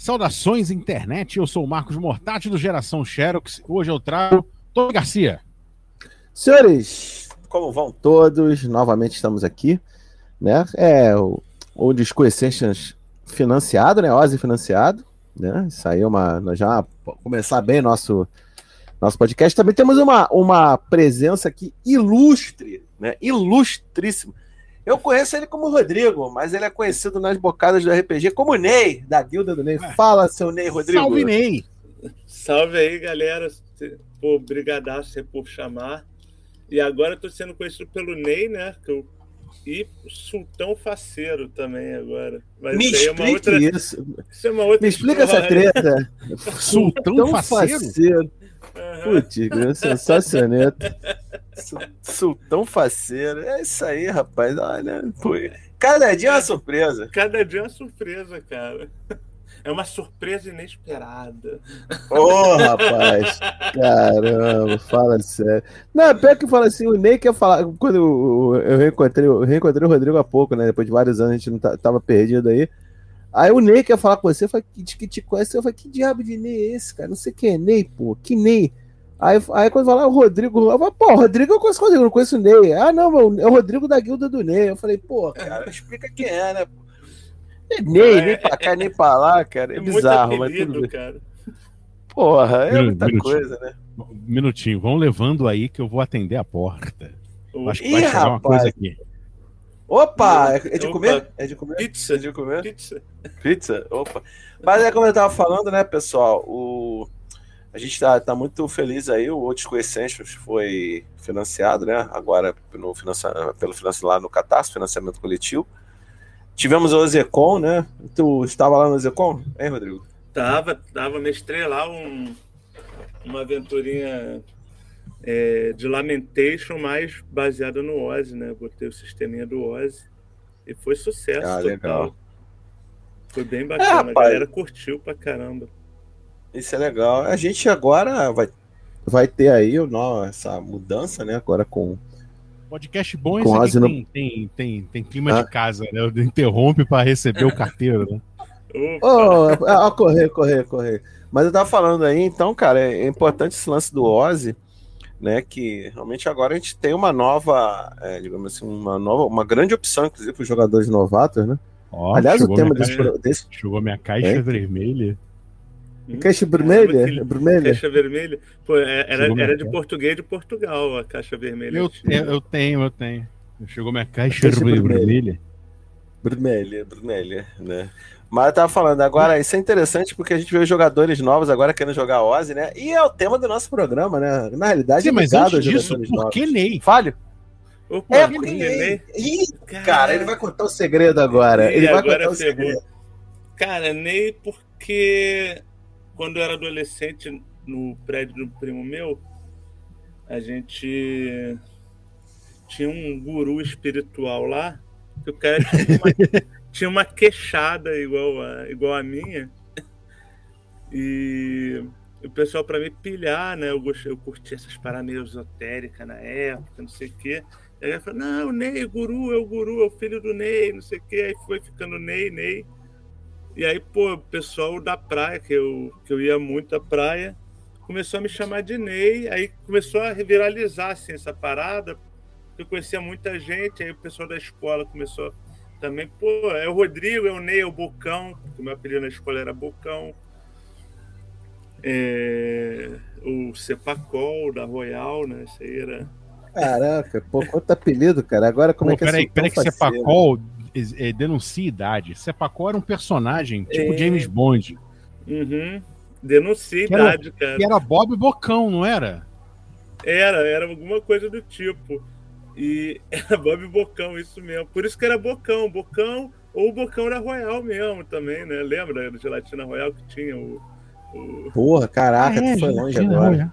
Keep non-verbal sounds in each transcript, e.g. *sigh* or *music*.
Saudações, internet. Eu sou o Marcos Mortati do Geração Xerox. Hoje eu trago Tony Garcia. Senhores, como vão todos? Novamente estamos aqui, né? É o, o Disco Essentials financiado, né? Ozzy financiado, né? Isso aí é uma. Nós já começar bem nosso nosso podcast. Também temos uma, uma presença aqui ilustre, né? Ilustríssimo. Eu conheço ele como Rodrigo, mas ele é conhecido nas bocadas do RPG como Ney, da guilda do Ney. É. Fala, seu Ney, Rodrigo. Salve, Ney. Salve aí, galera. Obrigado por chamar. E agora eu tô sendo conhecido pelo Ney, né? Que eu... E Sultão Faceiro também agora. Mas Me isso é uma outra... isso. isso é uma outra Me explica essa treta. *laughs* Sultão Faceiro? faceiro. Putz, sensacional. Sultão faceiro. É isso aí, rapaz. Olha, cada dia é uma surpresa. Cada dia é uma surpresa, cara. É uma surpresa inesperada. Ô, oh, rapaz. Caramba, fala sério. Não, pior que fala assim, o Ney quer falar. Quando eu, reencontrei, eu reencontrei o Rodrigo há pouco, né? Depois de vários anos, a gente não tava perdido aí. Aí o Ney quer falar com você, fala que, que te conhece. Eu falei, que diabo de Ney é esse, cara? Não sei quem é Ney, pô. Que Ney? Aí, aí quando falar o Rodrigo, eu falei, pô, Rodrigo eu conheço o Rodrigo, não conheço o Ney. Ah, não, meu, é o Rodrigo da guilda do Ney. Eu falei, pô, cara, explica quem é, né? É Ney, é, nem pra cá, é, nem pra lá, cara. É, é bizarro, mas tudo bem. Cara. Porra, é muita minutinho, coisa, né? Um minutinho, vão levando aí que eu vou atender a porta. Acho que Ih, vai chegar rapaz. uma coisa aqui. Opa, é de comer? Opa. É de comer? Pizza. É de comer? Pizza. Pizza, opa. Mas é como eu tava falando, né, pessoal, o... a gente tá, tá muito feliz aí, o Otisco Essentials foi financiado, né, agora no financia... pelo financiamento lá no Catarse, financiamento coletivo. Tivemos o Zecon, né, tu estava lá no Zecon, hein, Rodrigo? Tava, tava, mestrei lá um, uma aventurinha é, de Lamentation, mais baseada no Ozzy, né? Botei o sisteminha do Ozzy e foi sucesso ah, total. Legal. Foi bem bacana, é, a galera curtiu pra caramba. Isso é legal. A gente agora vai, vai ter aí o essa mudança, né? Agora com. Podcast bom com esse tem, tem, tem, tem, clima ah. de casa, né? Interrompe para receber o carteiro, né? Oh, oh, correr, correr, correr. Mas eu tava falando aí, então, cara, é importante esse lance do Ozzy né? Que realmente agora a gente tem uma nova, é, digamos assim, uma nova, uma grande opção, inclusive, para os jogadores novatos, né? Oh, Aliás, o tema desse, caixa, desse. Chegou minha caixa é? vermelha. Hum? Caixa vermelha? vermelha? Caixa vermelha? Pô, é, era, era de português de Portugal a caixa vermelha. Eu, eu tenho, eu tenho. Chegou minha caixa, caixa vermelha. Vermelha, vermelha, né? Mas eu tava falando, agora isso é interessante porque a gente vê jogadores novos agora querendo jogar Ozzy, né? E é o tema do nosso programa, né? Na realidade, Sim, é mas antes disso, por que Ney? Falho? Opa, é, porque Ney. Ih, cara, ele vai contar o segredo agora. ele vai agora contar o segredo. Cara, Ney, porque quando eu era adolescente no prédio do primo meu, a gente tinha um guru espiritual lá, que o cara tinha *laughs* uma tinha uma queixada igual a, igual a minha. E o pessoal, para me pilhar, né? Eu, gostei, eu curti essas paradas meio esotéricas na época, não sei o quê. Aí ela falou: não, o Ney, guru, é o guru, é o filho do Ney, não sei o quê. Aí foi ficando Ney, Ney. E aí, pô, o pessoal da praia, que eu, que eu ia muito à praia, começou a me chamar de Ney. Aí começou a viralizar assim, essa parada. Eu conhecia muita gente, aí o pessoal da escola começou a também, pô, é o Rodrigo, é o Ney, é o Bocão, o meu apelido na escola era Bocão. É, o Cepacol da Royal, né? Isso aí era. Caraca, pô, quanto apelido, cara. Agora como pô, é que peraí, é Peraí, que Cepacol é, denuncia idade. Cepacol era um personagem tipo é... James Bond. Uhum. Denuncia que idade, era, cara. Que era Bob Bocão, não era? Era, era alguma coisa do tipo. E *laughs* era Bob Bocão, isso mesmo. Por isso que era Bocão, Bocão, ou o Bocão era Royal mesmo também, né? Lembra da gelatina Royal que tinha o. o... Porra, caraca, é, tu foi longe agora.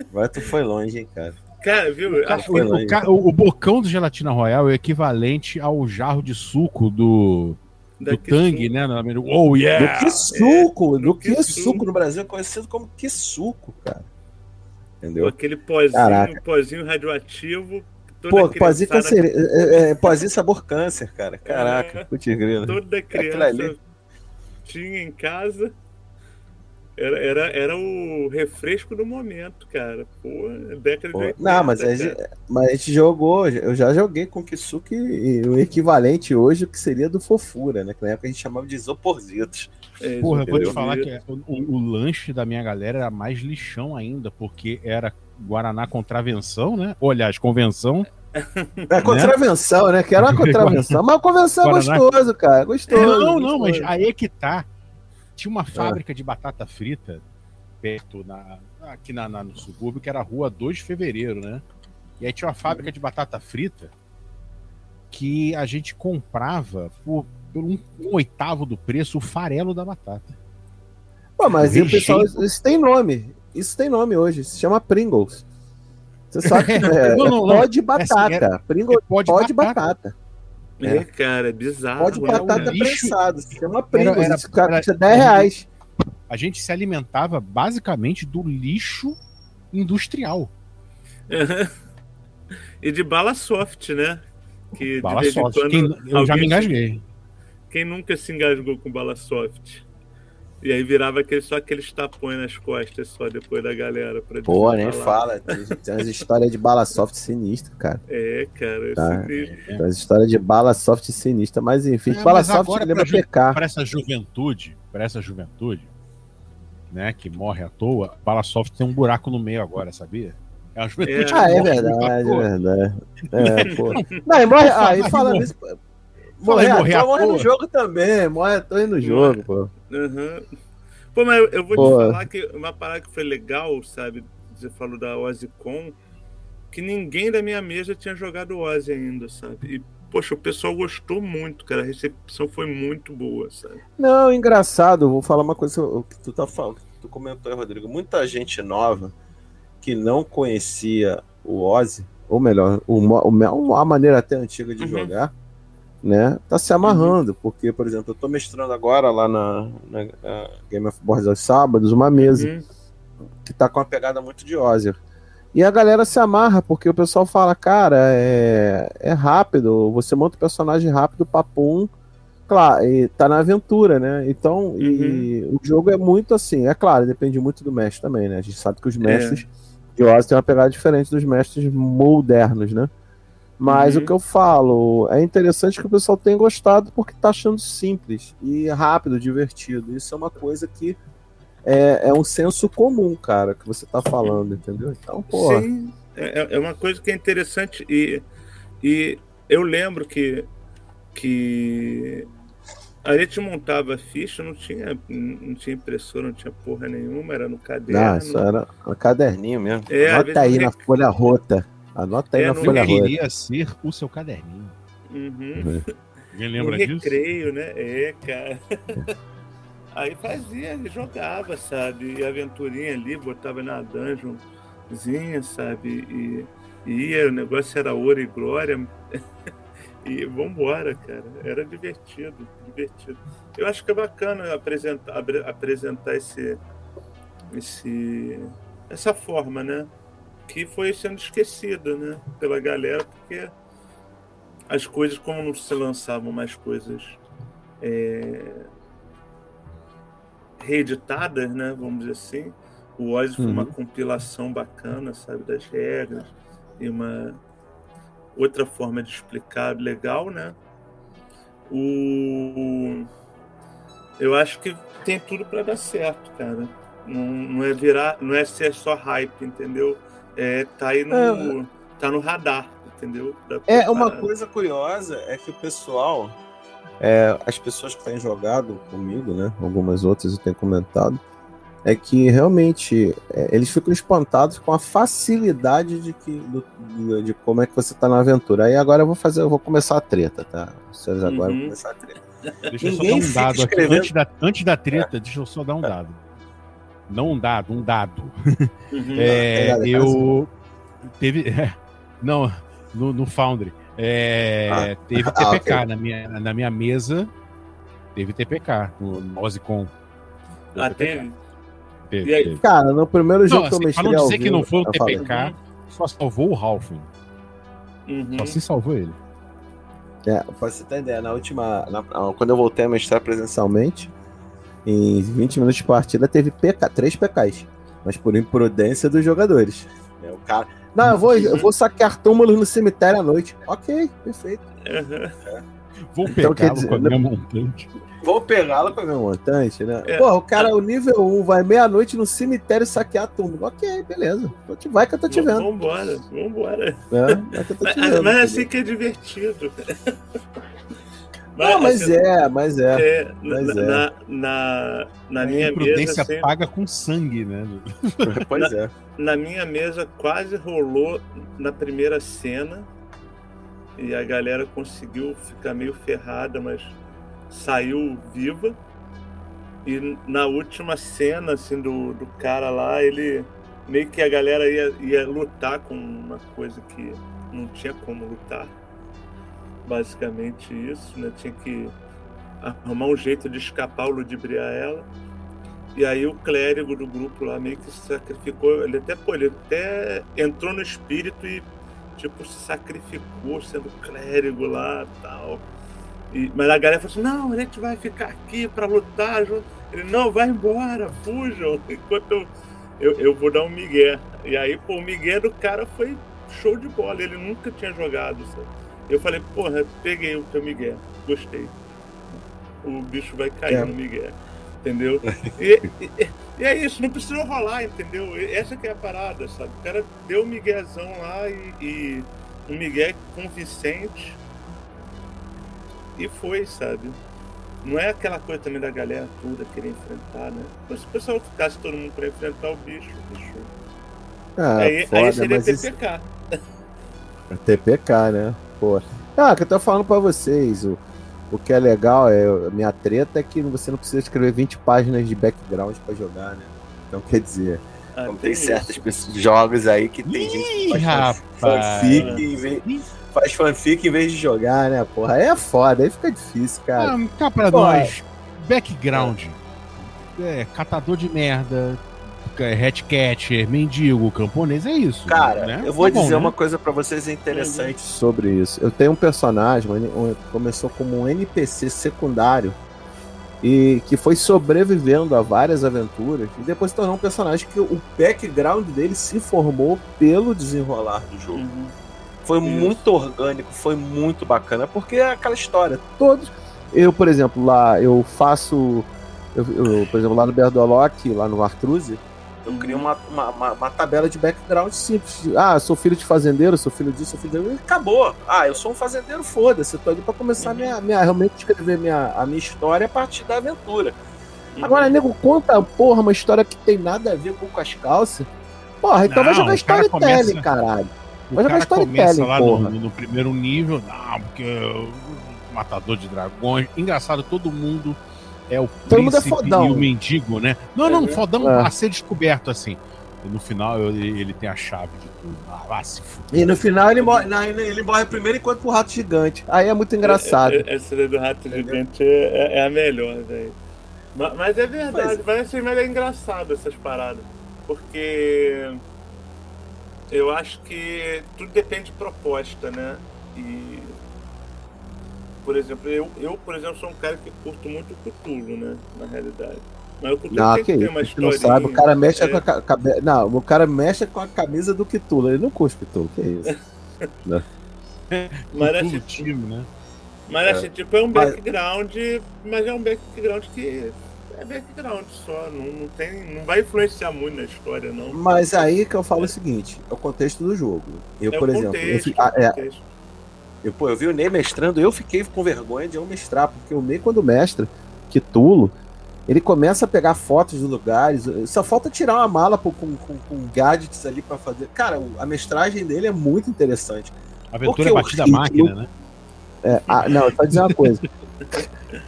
Agora tu foi longe, hein, cara. Cara, viu? O, o, o, bocão do gelatina royal é equivalente ao jarro de suco do, do Tang, né? Oh, yeah! Do que suco? É, do, do que, que suco. suco no Brasil é conhecido como que suco, cara. Entendeu? Aquele pozinho, Caraca. pozinho radioativo. Pô, pozinho, é, é, é, pozinho sabor câncer, cara. Caraca, é, putz grilo. Toda criança tinha em casa. Era, era, era o refresco do momento, cara. Pô, década Pô, de 80. não, mas a, gente, mas a gente jogou, eu já joguei com Kisuke o equivalente hoje que seria do Fofura, né? Que na época a gente chamava de Isoporzitos. É, Porra, eu vou te falar que o, o- lanche da minha galera era mais lixão ainda, porque era Guaraná Contravenção, né? Ou, aliás, Convenção. É contravenção, né? Que era uma *laughs* contravenção. Mas a convenção é gostoso, cara. Gostoso. Não, não, mas gostoso. aí é que tá. Tinha uma fábrica de batata frita perto, na, aqui na, na- no subúrbio, que era a rua 2 de fevereiro, né? E aí tinha uma fábrica de batata frita que a gente comprava por, por um, um oitavo do preço o farelo da batata. Pô, mas e o pessoal, isso tem nome. Isso tem nome hoje. Se chama Pringles. Você sabe que *laughs* é, Não, não, não. pó de batata. era- Pringles, Pode pó de batata. É, cara, é bizarro. Pó de batata cara? lixo. prensado. Se chama Pringles. Era- era- isso custa era- 10 reais. A gente se alimentava basicamente do lixo industrial. e de bala soft, né? Que Bala soft. quando Quem- eu já me engasguei. Quem nunca se engasgou com bala soft? E aí virava aquele, só aqueles tapões nas costas só depois da galera. Pra Pô, nem fala. Tem, tem umas histórias de bala soft sinistro, cara. É, cara, Tá. sinistro. Tem umas histórias de bala soft sinistra. Mas enfim, É, bala mas soft agora lembra PK. Para essa juventude, para essa juventude, né, que morre à toa, bala soft tem um buraco no meio agora, sabia? É uma juventude É. que Ah, é verdade, é verdade. É, pô. *laughs* Não, e morre. Ah, e falando isso. Toa, morre no toa. jogo também. Morre e no jogo, pô. Aham. Pô, mas eu- eu vou Pô. te falar que uma parada que foi legal, sabe? Você falou da OzzyCon, que ninguém da minha mesa tinha jogado Ozzy ainda, sabe? E, poxa, o pessoal gostou muito, cara. A recepção foi muito boa, sabe? Não, engraçado, vou falar uma coisa o que tu tá falando, que tu comentou aí, Rodrigo. Muita gente nova que não conhecia o Ozzy, ou melhor, o, mo- o me- a maneira até antiga de Uhum. jogar, né? Tá se amarrando, porque, por exemplo, eu tô mestrando agora lá na, na, na Game of Boards aos sábados uma mesa Hum, que tá com uma pegada muito de Ozzy. E a galera se amarra, porque o pessoal fala, cara, é, é rápido, você monta o personagem rápido, papum, claro, e tá na aventura, né? Então, e o jogo é muito assim, é claro, depende muito do mestre também, né? A gente sabe que os mestres de Ozzy têm uma pegada diferente dos mestres modernos, né? Mas Uhum. o que eu falo, é interessante que o pessoal tenha gostado porque tá achando simples e rápido, divertido. Isso é uma coisa que é, é um senso comum, cara, que você tá falando, entendeu? Então, pô. Sim, é, é uma coisa que é interessante. E, e eu lembro que, que a gente montava ficha, não tinha, não tinha impressora, não tinha porra nenhuma, era no caderno. Isso era um caderninho mesmo. É, vezes aí na folha rota. Anota aí É, na folha Eu rota. queria ser o seu caderninho. Uhum. Alguém No lembra disso? recreio, né? É, cara. *laughs* Aí fazia, jogava, sabe? E aventurinha ali, botava na dungeonzinha, sabe? E, e ia, o negócio era ouro e glória. *laughs* e vambora, cara. Era divertido, divertido. Eu acho que é bacana apresentar, apresentar esse, esse, essa forma, né? Que foi sendo esquecida, né? Pela galera, porque as coisas, como não se lançavam mais coisas é, reeditadas, né? Vamos dizer assim. O Ozzy foi uma Uhum. compilação bacana, sabe, das regras e uma outra forma de explicar legal, né? O eu acho que tem tudo para dar certo, cara. Não, não é virar, não é ser só hype, entendeu? É tá aí no tá no radar, entendeu? Da É, uma coisa curiosa é que o pessoal, é, as pessoas que têm jogado comigo, né? Algumas outras eu tenho comentado, é que realmente é, eles ficam espantados com a facilidade de que do- de, de como é que você tá na aventura. Aí agora eu vou fazer, eu vou começar a treta, tá? Vocês agora Uhum. vou começar a treta. Deixa eu só dar um dado aqui. Antes da, antes da treta, deixa eu só dar um dado. Não um dado, um dado. *laughs* Uhum. É, Pegada, cara, eu. Teve. *laughs* não, no, no Foundry. É, Ah. Teve *laughs* Ah, TPK ok. na, minha, na minha mesa. Teve TPK no no OzzyCon. Deu Ah, TPK. teve? Teve, E aí? teve. Cara, no primeiro jogo Não, que eu assim, mestrei pra não ao dizer que vivo, não foi um eu falei, TPK, só salvou o Halfling. Uhum. Só se salvou ele. É, pra você ter ideia, na última. na- quando eu voltei a mestrar presencialmente, em 20 minutos de partida teve PK, três PKs. Mas por imprudência dos jogadores. É, o cara. Não, eu vou, eu vou saquear túmulos no cemitério à noite. Ok, perfeito. Vou Então, pegar quer com dizer, a minha montante. Vou pegá-la pra meu montante, né? É. Porra, o cara, o nível 1, vai meia-noite no cemitério saquear túmulo. Ok, beleza. Vai que eu tô te vendo. Vambora, vambora. Né? Vai que eu tô Mas, te vendo. mas é assim que é divertido. Não, mas assim, é, mas é. é, mas na, é. na, na, na A minha imprudência mesa, sempre- paga com sangue, né? *laughs* Pois é. na minha mesa quase rolou na primeira cena e a galera conseguiu ficar meio ferrada, mas saiu viva. E na última cena assim do, do cara lá, ele meio que a galera ia, ia lutar com uma coisa que não tinha como lutar. Basicamente isso, né? Tinha que arrumar um jeito de escapar, ludibriar ela. E aí o clérigo do grupo lá meio que se sacrificou. Ele até, pô, ele até entrou no espírito e tipo se sacrificou sendo clérigo lá tal. E, mas a galera falou assim, não, a gente vai ficar aqui pra lutar junto. Ele, não, vai embora, fujam, *laughs* enquanto eu, eu, eu vou dar um migué. E aí, pô, o migué do cara foi show de bola, ele nunca tinha jogado, sabe? Eu falei, porra, peguei o teu migué, gostei. O bicho vai cair É. no migué, entendeu? *laughs* E, e- e é isso, não precisou rolar, entendeu? Essa que é a parada, sabe? O cara deu um miguezão lá e, e um migué convincente e foi, sabe? Não é aquela coisa também da galera toda querer enfrentar, né? Mas se o pessoal ficasse todo mundo pra enfrentar o bicho, o bicho. Ah, aí, foda, aí seria mas isso- TPK. É TPK, né? Pô. Ah, que eu tô falando pra vocês. O, o que é legal é. A minha treta é que você não precisa escrever 20 páginas de background pra jogar, né? Então quer dizer. Ah, tem certos pessoas- jogos aí que tem gente que Ih, faz fanfic em vez, faz fanfic em vez de jogar, né? Porra, aí é foda, aí fica difícil, cara. Ah, cá pra Pô, nós. Background. É, catador de merda. É, Hatcatcher, mendigo, camponês, é isso. Cara, né? eu vou Tá bom, dizer né? uma coisa pra vocês interessante sobre isso. Eu tenho um personagem, começou como um NPC secundário e que foi sobrevivendo a várias aventuras e depois se tornou um personagem que o background dele se formou pelo desenrolar do jogo. Uhum. Foi Isso. muito orgânico, foi muito bacana, porque é aquela história. Todos. Eu, por exemplo, lá eu faço. Eu, eu, por exemplo, lá no Berdolock, lá no Artruze, eu criei uma, uma, uma- uma tabela de background simples. Ah, eu sou filho de fazendeiro, sou filho disso, sou filho disso. E acabou. Ah, eu sou um fazendeiro, foda-se. Eu tô ali pra começar a Uhum. minha, minha, realmente escrever minha, a minha história a partir da aventura. Uhum. Agora, nego, conta, porra, uma história que tem nada a ver com, as calças. Porra, então vai Não, jogar o cara storytelling, começa- caralho. Vai jogar storytelling, começa lá porra. no, no primeiro nível, não, porque o matador de dragões. Engraçado, todo mundo é o Todo mundo é príncipe fodão. e o mendigo, né? Não, não, Uhum. fodão É. a ser descoberto assim. E no final ele, ele tem a chave de tudo. Ah, se fuder. E no final ele morre, não, ele morre primeiro enquanto pro rato gigante. Aí é muito engraçado. É- é- Essa daí do rato gigante é, é- é a melhor, velho. Ma- Mas é verdade, mas, assim, mas é engraçado essas paradas. Porque eu acho que tudo depende de proposta, né? E por exemplo, eu, eu por exemplo, sou um cara que curto muito o Cthulhu, né? Na realidade. Mas o Cthulhu Não, tem que que ter uma A gente não sabe. O cara mexe é. com a ca- cabe... Não, o cara mexe com a camisa do Cthulhu. Ele não curte Cthulhu. Que isso? *laughs* Mas Todo assim, time, né? Mas assim, tipo, é um Mas- background, mas é um background que é background só, não, não tem, não vai influenciar muito na história, não. Mas aí que eu falo o seguinte: é o contexto do jogo. Eu, é por exemplo, eu, contexto, ah, é. Eu, pô, eu vi o Ney mestrando, eu fiquei com vergonha de eu mestrar, porque o Ney, quando mestra, Cthulhu, ele começa a pegar fotos dos lugares, só falta tirar uma mala pô, com, com, com gadgets ali pra fazer. Cara, a mestragem dele é muito interessante. Aventura Porque é batida a ritmo- máquina, né? É, ah, não, só dizer uma coisa.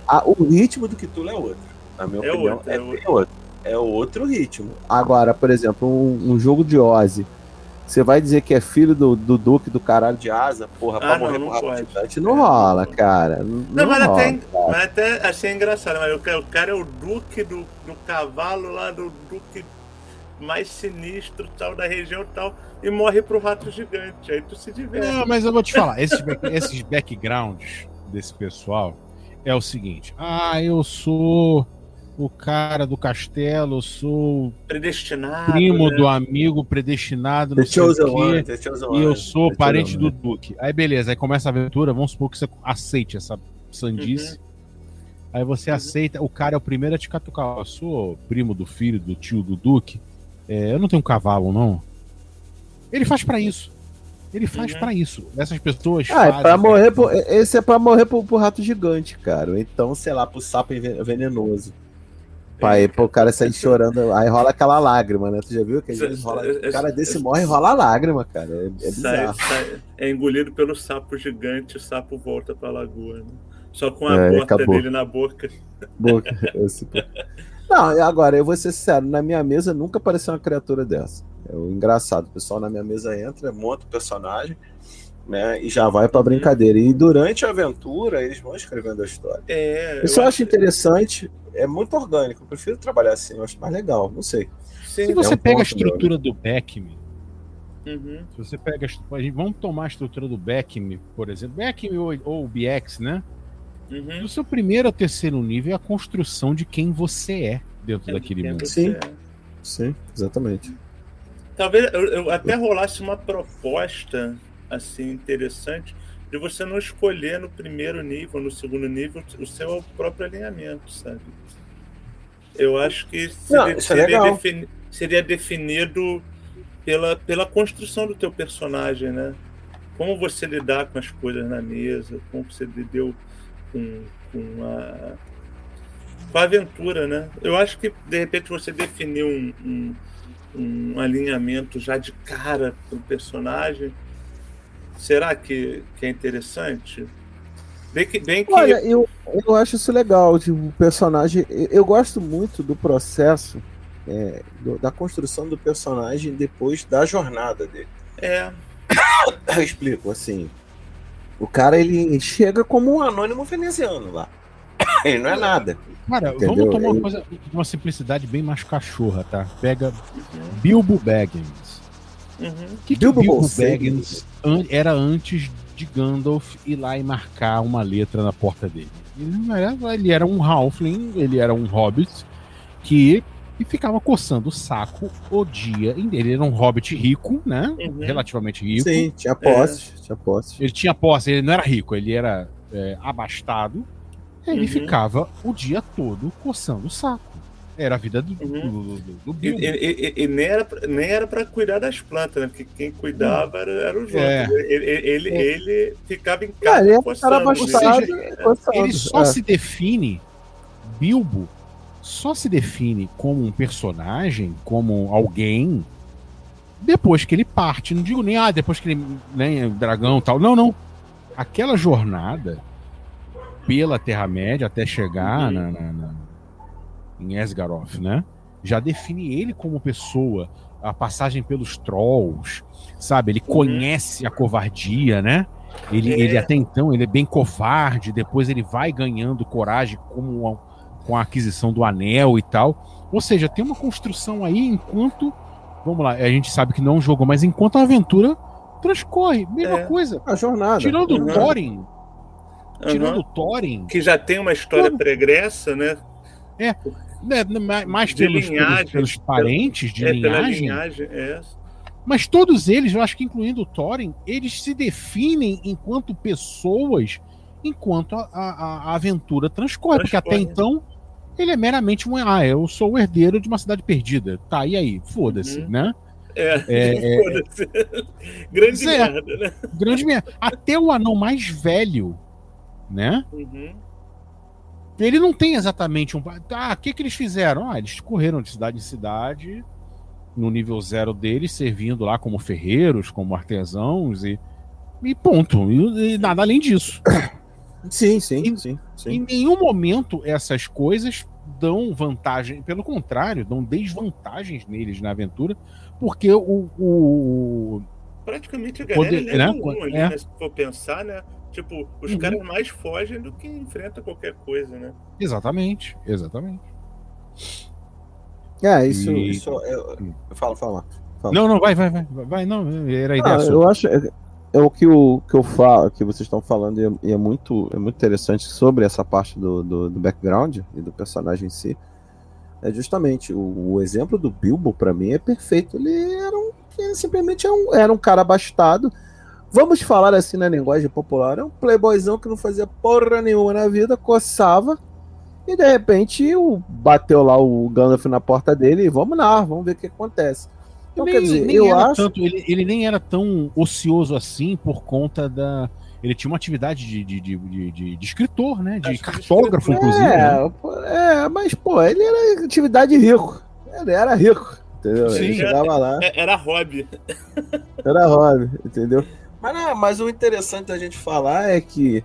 Ah, o ritmo do Cthulhu é outro. Na minha É opinião, outro, é, é bem outro. É outro ritmo. Agora, por exemplo, um, um jogo de Ozzy. Você vai dizer que é filho do, do Duque do caralho de asa, porra, pra Ah, não, morrer não com rabo? Não rola, cara. Não, Não, mas rola. até, mas até assim é engraçado, mas o cara, o cara é o duque do, do cavalo lá, do duque mais sinistro tal da região tal, e morre pro rato gigante. Aí tu se diverte. Não, mas eu vou te falar, esses, back- *laughs* esses backgrounds desse pessoal é o seguinte: ah, eu sou o cara do castelo, eu sou Predestinado. primo né? do amigo predestinado, The não sei o Chosen quê, One, The Chosen e eu sou The parente do. Duque. Aí beleza, aí começa a aventura, vamos supor que você aceite essa sandice. Aí você aceita, o cara é o primeiro a te catucar. Eu sou primo do filho, do tio do Duque. É, eu não tenho um cavalo, não. Ele faz pra isso. Ele faz Uhum. pra isso. Essas pessoas Ah, é fazem. pra morrer por, esse é pra morrer pro, pro rato gigante, cara. Então, sei lá, pro sapo venenoso. Pra aí, pro cara sair chorando, aí rola aquela lágrima, né? Tu já viu que rola, o cara desse morre e rola lágrima, cara. É, é Sai- bizarro. sai- é engolido pelo sapo gigante, o sapo volta pra lagoa. Né? Só com a É, bota acabou. dele na boca. Boca, *laughs* esse- Não, agora, eu vou ser sincero, na minha mesa nunca apareceu uma criatura dessa. É o engraçado, o pessoal na minha mesa entra, monta o personagem, né, e já vai pra brincadeira. E durante a aventura, eles vão escrevendo a história. É, Isso eu acho interessante, é muito orgânico. Eu prefiro trabalhar assim, eu acho mais legal, não sei. Sim. Se você É um pega a ponto, estrutura do Beckme, Uhum. se você pega. a a Vamos tomar a estrutura do Beckme, por exemplo. Beckme ou, ou o BX, né? Uhum. Do seu primeiro ao terceiro nível é a construção de quem você é dentro daquele Quem mundo. Sim. é. Sim, exatamente. Talvez eu, eu até rolasse uma proposta assim interessante de você não escolher no primeiro nível, no segundo nível, o seu próprio alinhamento, sabe? Eu acho que Não, seria, isso é seria, legal. defini- seria definido pela, pela construção do teu personagem, né? Como você lidar com as coisas na mesa, como você lidou com, com a com a aventura, né? Eu acho que de repente você definir um, um, um alinhamento já de cara para o personagem, será que, que é interessante? Bem que, bem que Olha, eu, eu acho isso legal. Tipo, o personagem. Eu, eu gosto muito do processo é, do- da construção do personagem depois da jornada dele. é, *coughs* Eu explico, assim. O cara ele chega como um anônimo veneziano lá. *coughs* Ele não é nada. Cara, Entendeu? vamos tomar uma coisa, uma simplicidade bem mais cachorra, tá? Pega Bilbo Baggins. Uhum, O que, que Bilbo Bilbo. Baggins an- era antes de Gandalf ir lá e marcar uma letra na porta dele? Ele, não era, ele era um halfling, ele era um hobbit que e ficava coçando o saco o dia inteiro. Ele era um hobbit rico, né? uhum. Relativamente rico. Sim, tinha posse, tinha posse. Ele tinha posse, ele não era rico, ele era é, abastado. Ele Uhum. ficava o dia todo coçando o saco. Era a vida do, Uhum. do, do, do E, Bilbo. e- e- e nem era pra- nem era para cuidar das plantas, né? Porque quem cuidava era, era os outros. É. Ele, ele, É. ele ficava em Ah, casa ele é coçando, cara né? seja. Ele só É. se define, Bilbo só se define como um personagem, como alguém, depois que ele parte. Não digo nem, ah, depois que ele nem é dragão e tal. Não, não. Aquela jornada pela Terra-média até chegar Uhum. na, na- na- em Esgaroth, né? Já define ele como pessoa. A passagem pelos trolls, sabe? Ele conhece a covardia, né? Ele, É. ele até então ele é bem covarde, depois ele vai ganhando coragem como a- com a aquisição do anel e tal. Ou seja, tem uma construção aí enquanto. Vamos lá, a gente sabe que não é um jogo, mas enquanto a aventura transcorre. Mesma É. coisa. A jornada. Tirando o Uhum. Thorin. Uhum. Tirando o Thorin. Que já tem uma história Tudo. pregressa, né? Né, ma- mais pelos, linhagem, pelos parentes de é linhagem. linhagem. É. Mas todos eles, eu acho que incluindo o Thorin, eles se definem enquanto pessoas, enquanto a, a- a aventura transcorre. Porque até então, ele é meramente um. Ah, eu sou o herdeiro de uma cidade perdida. Tá, e aí? Foda-se, Uhum. né? É, *laughs* É, é. foda-se. *laughs* Grande merda, né? Grande merda. Até o anão mais velho, né? Uhum. Ele não tem exatamente um. Ah, o que, que eles fizeram? Ah, eles correram de cidade em cidade, no nível zero deles, servindo lá como ferreiros, como artesãos e. E ponto. E, e nada além disso. Sim, sim, Em- sim, sim. Em nenhum momento essas coisas dão vantagem, pelo contrário, dão desvantagens neles na aventura, porque o, o, Praticamente a galera Poder- é né? um ali, É. né? Se for pensar, né? Tipo, os Uhum. caras mais fogem do que enfrentam qualquer coisa, né? Exatamente, exatamente. É, isso. E- isso eu, eu falo, fala. Fala. Não, não, vai, vai, vai, vai, não, era a ideia Ah, eu acho. É, é o que, o que eu falo, que vocês estão falando, e é, e é muito, é muito interessante sobre essa parte do, do, do background e do personagem em si. É justamente o, o exemplo do Bilbo, para mim, é perfeito. Ele era um. Ele simplesmente era um, era um cara abastado. Vamos falar assim na linguagem popular: é um playboyzão que não fazia porra nenhuma na vida, coçava. E de repente o, bateu lá o Gandalf na porta dele e vamos lá, vamos ver o que acontece. Então, nem, quer dizer, eu acho. tanto- ele, ele nem era tão ocioso assim por conta da. Ele tinha uma atividade de, de, de, de- de- de escritor, né? De Acho de cartógrafo, escritor. inclusive. né? É, pô, é, mas pô, ele era atividade rico. Ele era rico, entendeu? Ele Sim. chegava lá. É- Era hobby. Era hobby, entendeu? Mas, não, mas o interessante da gente falar é que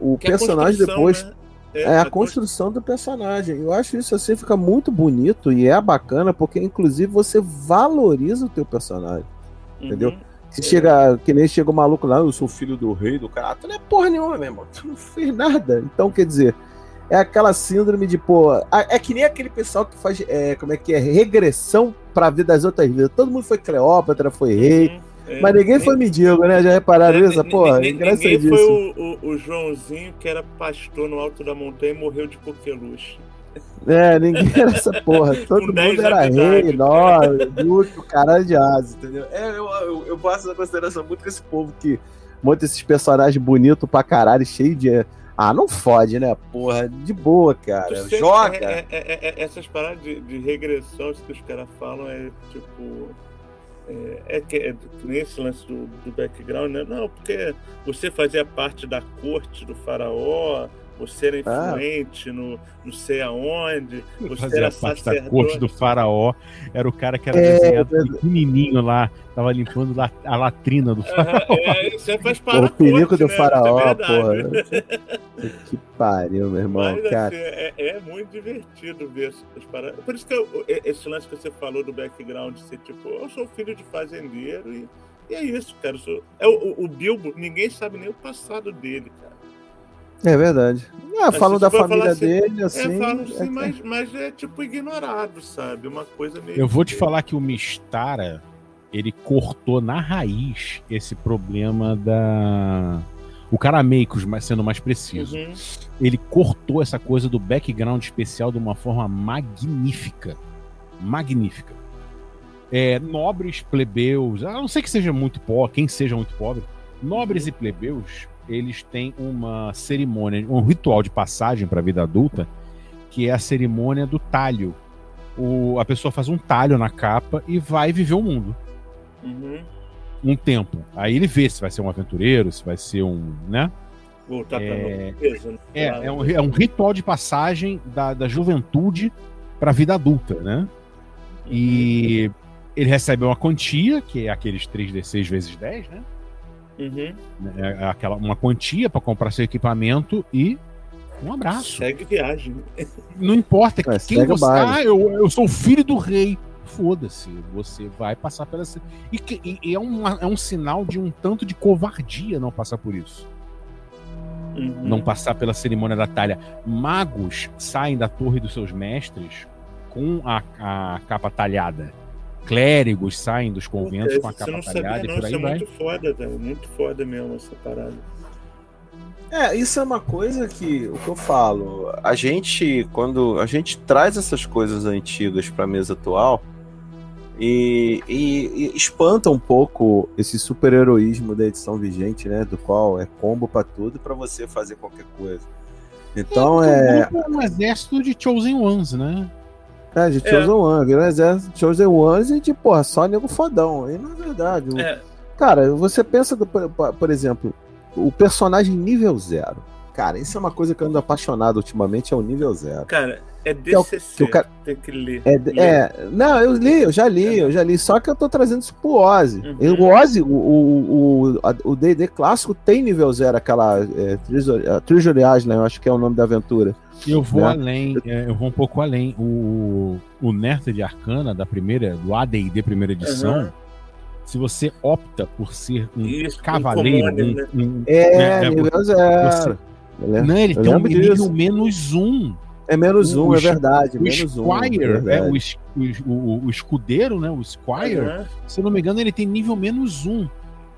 o Que é personagem depois né? é a construção do personagem. Eu acho isso assim fica muito bonito e é bacana porque inclusive você valoriza o teu personagem. entendeu? Se chega, que nem chega o maluco lá, eu sou filho do rei do cara, tu não é porra nenhuma, meu irmão. Tu não fez nada. Então, quer dizer, é aquela síndrome de, pô. a- É que nem aquele pessoal que faz, é, como é que é, regressão pra vida das outras vidas. Todo mundo foi Cleópatra, foi rei, Uhum. É. mas ninguém foi mendigo, né? Já repararam É, isso? Porra, ni- engraçado Ninguém foi o, o- o Joãozinho que era pastor no alto da montanha e morreu de coqueluche. É, ninguém era essa porra. Todo mundo 10 era rei, duque, o caralho de asa, entendeu? É, eu, eu, eu faço essa consideração muito com esse povo que monta esses personagens bonitos pra caralho, cheio de. Ah, não fode, né? Porra, de boa, cara. Joga. é- é- é- é- essas paradas de, de regressão que os caras falam é tipo. É, é que é que nem esse lance do, do background, né? Não, porque você fazia parte da corte do faraó, você era Ah. influente no não sei aonde, *laughs* você Fazia era parte da corte do faraó. Era o cara que era É, desenhado pequenininho lá. Tava limpando la- a latrina do faraó. Aham, é, isso aí faz o perigo corte, do né? faraó, É porra. *laughs* que pariu, meu irmão, Mas cara. assim, é, é muito divertido ver essas paradas. Por isso que eu- esse lance que você falou do background, ser tipo, eu sou filho de fazendeiro e, e é isso, cara. sou- é o, o- o Bilbo, ninguém sabe nem o passado dele, cara. É verdade. Ah, falam da família assim- dele, É, assim. falam sim, é- mas, mas é tipo ignorado, sabe? Uma coisa meio. Eu vou te falar que o Mistara ele cortou na raiz esse problema da. O Carameicos, mas sendo mais preciso. Uhum. Ele cortou essa coisa do background especial de uma forma magnífica. Magnífica. É, nobres, plebeus, a não ser que seja muito pobre, quem seja muito pobre, nobres e plebeus, eles têm uma cerimônia, um ritual de passagem para a vida adulta, que é a cerimônia do talho. O, a pessoa faz um talho na capa e vai viver o mundo Uhum. um tempo. Aí ele vê se vai ser um aventureiro, se vai ser um, né? Voltar pra É- nobreza. né? É, é um, é um ritual de passagem da, da juventude para a vida adulta, né? E ele recebe uma quantia, que é aqueles 3D6 vezes 10, né? Uhum. É aquela, uma quantia para comprar seu equipamento e um abraço. Segue viagem. *laughs* Não importa É, quem você. baile. Ah, eu, eu sou o filho do rei. Foda-se, você vai passar pela. E, que- e- e é, uma- é um sinal de um tanto de covardia não passar por isso. Uhum. não passar pela cerimônia da talha. Magos saem da torre dos seus mestres com a, a capa talhada. Clérigos saem dos conventos com a capa talhada não. e por Isso aí é vai. muito foda, velho. Muito foda mesmo essa parada. É, isso é uma coisa que o que eu falo. A gente, quando a gente traz essas coisas antigas para a mesa atual e, e- e espanta um pouco esse super-heroísmo da edição vigente, né? Do qual é combo para tudo para você fazer qualquer coisa. Então é. É um exército de Chosen Ones, né? É, de Chosen One, virou um exército de Chosen Ones e de, porra, só nego fodão. E não é verdade. o- É, Cara, você pensa, por, por exemplo, o personagem nível zero. Cara, isso é uma coisa que eu ando apaixonado ultimamente, é o nível zero. cara, é é o- DCC. que o cara- Tem que ler. É, Ler. é, não, eu li, eu já li, eu já li, só que eu tô trazendo isso pro Ozzy. Uhum. O Ozzy, o- o o- D&D clássico tem nível zero, aquela é, Treasure Island, eu acho que é o nome da aventura. Eu vou Né? além, é, eu vou um pouco além. O, o Nerd de Arcana, da primeira, do AD&D primeira edição, Aham. se você opta por ser um Isso, um cavaleiro, commander, um- né? um- É, né, é, nível zero. você- lembro. Não, ele tem um disso. menos um. É menos o um, é es- verdade. O menos um. Squire, é é, verdade. o, es- o, o- o escudeiro, né? O Squire, Aham. se eu não me engano, ele tem nível menos um.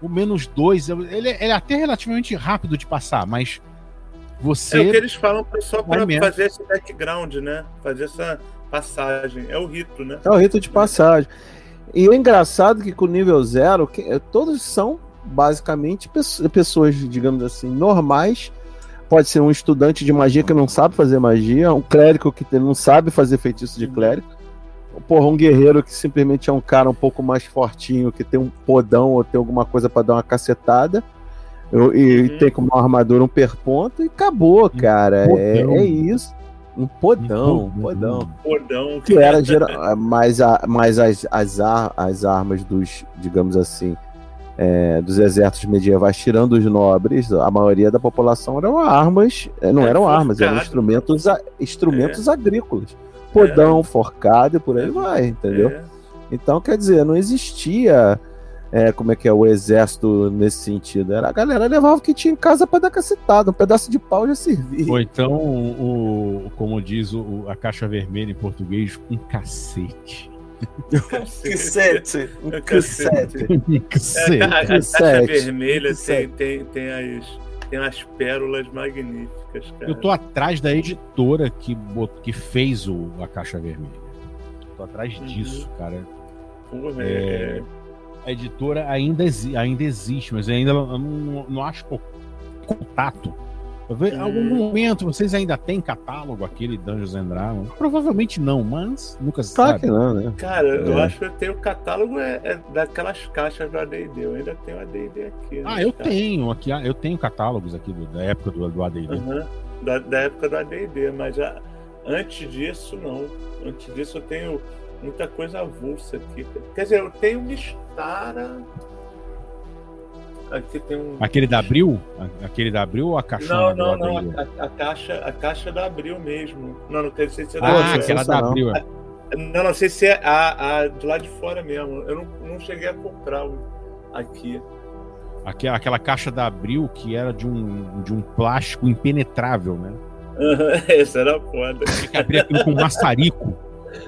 O menos dois. Ele, ele é até relativamente rápido de passar, mas É o que você. eles falam só mesmo. fazer esse background, né? Fazer essa passagem, é o rito, né? É o rito de passagem. E é engraçado que com o nível zero, que, eh, todos são basicamente pessoas, digamos assim, normais. Pode ser um estudante de magia que não sabe fazer magia, um clérigo que não sabe fazer feitiço de clérigo, porra, um guerreiro que simplesmente é um cara um pouco mais fortinho, que tem um podão ou tem alguma coisa para dar uma cacetada. E uhum. tem como uma armadura um perponto e acabou, cara. Um é, é, isso. Um podão, um podão. podão. Que era geral, mais, a, mais as, as, ar, as armas dos, digamos assim, é, dos exércitos medievais, tirando os nobres, a maioria da população eram armas, é, não é, eram armas, eram instrumentos, instrumentos é. agrícolas podão, é. forcado e por aí vai, entendeu? É. Então, quer dizer, não existia é, como é que é o exército nesse sentido. Era a galera levava o que tinha em casa para dar cacetada, um pedaço de pau já servia. Ou então, o, como diz o, a caixa vermelha em português, um cacete. Cassete. Um cassete. Cassete. A, a, a caixa vermelha tem, tem, tem as tem umas pérolas magníficas, cara. Eu tô atrás da editora que, que fez o, a Caixa Vermelha. Tô atrás uhum. disso, cara. Porra, é... é... A editora ainda, ainda existe, mas ainda não, não acho contato em algum hum. momento vocês ainda têm catálogo aquele Dungeons and Dragons? Provavelmente não, mas nunca se claro sabe. que não, né? Cara, é. eu acho que eu tenho o catálogo é, é daquelas caixas do AD&D. Eu ainda tenho AD&D aqui. Ah, eu caixas. tenho aqui, eu tenho catálogos aqui do, da época do, do AD&D. Uhum, da, da, época do AD&D, mas já, antes disso não. Antes disso eu tenho muita coisa avulsa aqui. Quer dizer, eu tenho Mistara Aqui tem um. Aquele da Abril? Aquele da Abril ou a caixa? Não, não, não. A, a, caixa, a caixa da Abril mesmo. Não, não sei se é da Ah, aquela da Abril. É. Não, não sei se é a, a de lá de fora mesmo. Eu não, não cheguei a comprar aqui. Aquela, aquela caixa da Abril que era de um, de um plástico impenetrável, né? *laughs* Essa era foda. Você tinha que abrir aquilo com maçarico.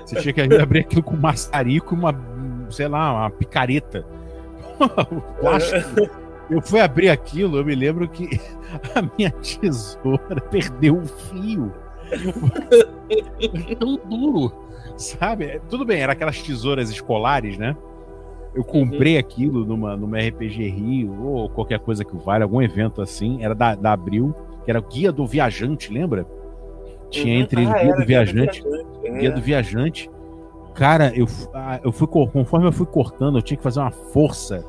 Você tinha que abrir aquilo com maçarico e uma, sei lá, uma picareta. o *laughs* plástico *laughs* eu fui abrir aquilo, eu me lembro que *laughs* a minha tesoura *laughs* perdeu o fio. Tão duro, sabe? Tudo bem, era aquelas tesouras escolares, né? Eu comprei uhum. aquilo numa, numa RPG Rio ou qualquer coisa que vale, algum evento assim. Era da, da Abril, que era o Guia do Viajante, lembra? Tinha uhum. entre ah, Guia do Viajante. Guia do Viajante, é. Guia do Viajante. Cara, eu, ah, eu fui conforme eu fui cortando, eu tinha que fazer uma força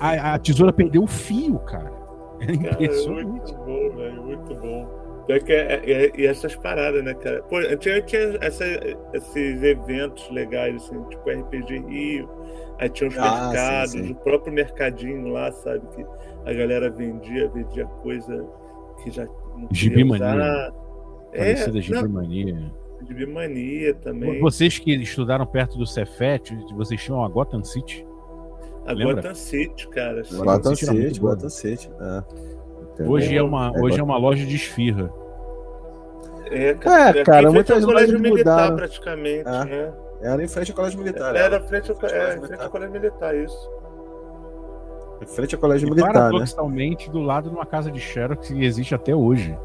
a, a tesoura perdeu o fio, cara. É impressionante. Cara, muito bom, velho, muito bom. É que é, é, e essas paradas, né, cara? Pô, tinha, tinha essa, esses eventos legais, assim, tipo RPG Rio, aí tinha os ah, mercados, sim, sim. o próprio mercadinho lá, sabe? Que a galera vendia, vendia coisa que já não Gibimania. É, Gibimania. Gibimania também. Vocês que estudaram perto do Cefet, vocês tinham a Gotham City? A Lembra? Gotham City, cara. Gotham City, Gotham City. É. Hoje, é uma, é, hoje é uma loja de esfirra. É, cara, é, cara muitas lojas militar praticamente, é. né? Era em frente ao colégio militar. Era frente ao, é, frente ao colégio militar, isso. Em frente ao colégio e militar, paradoxalmente, né? do lado de uma casa de Xerox que existe até hoje.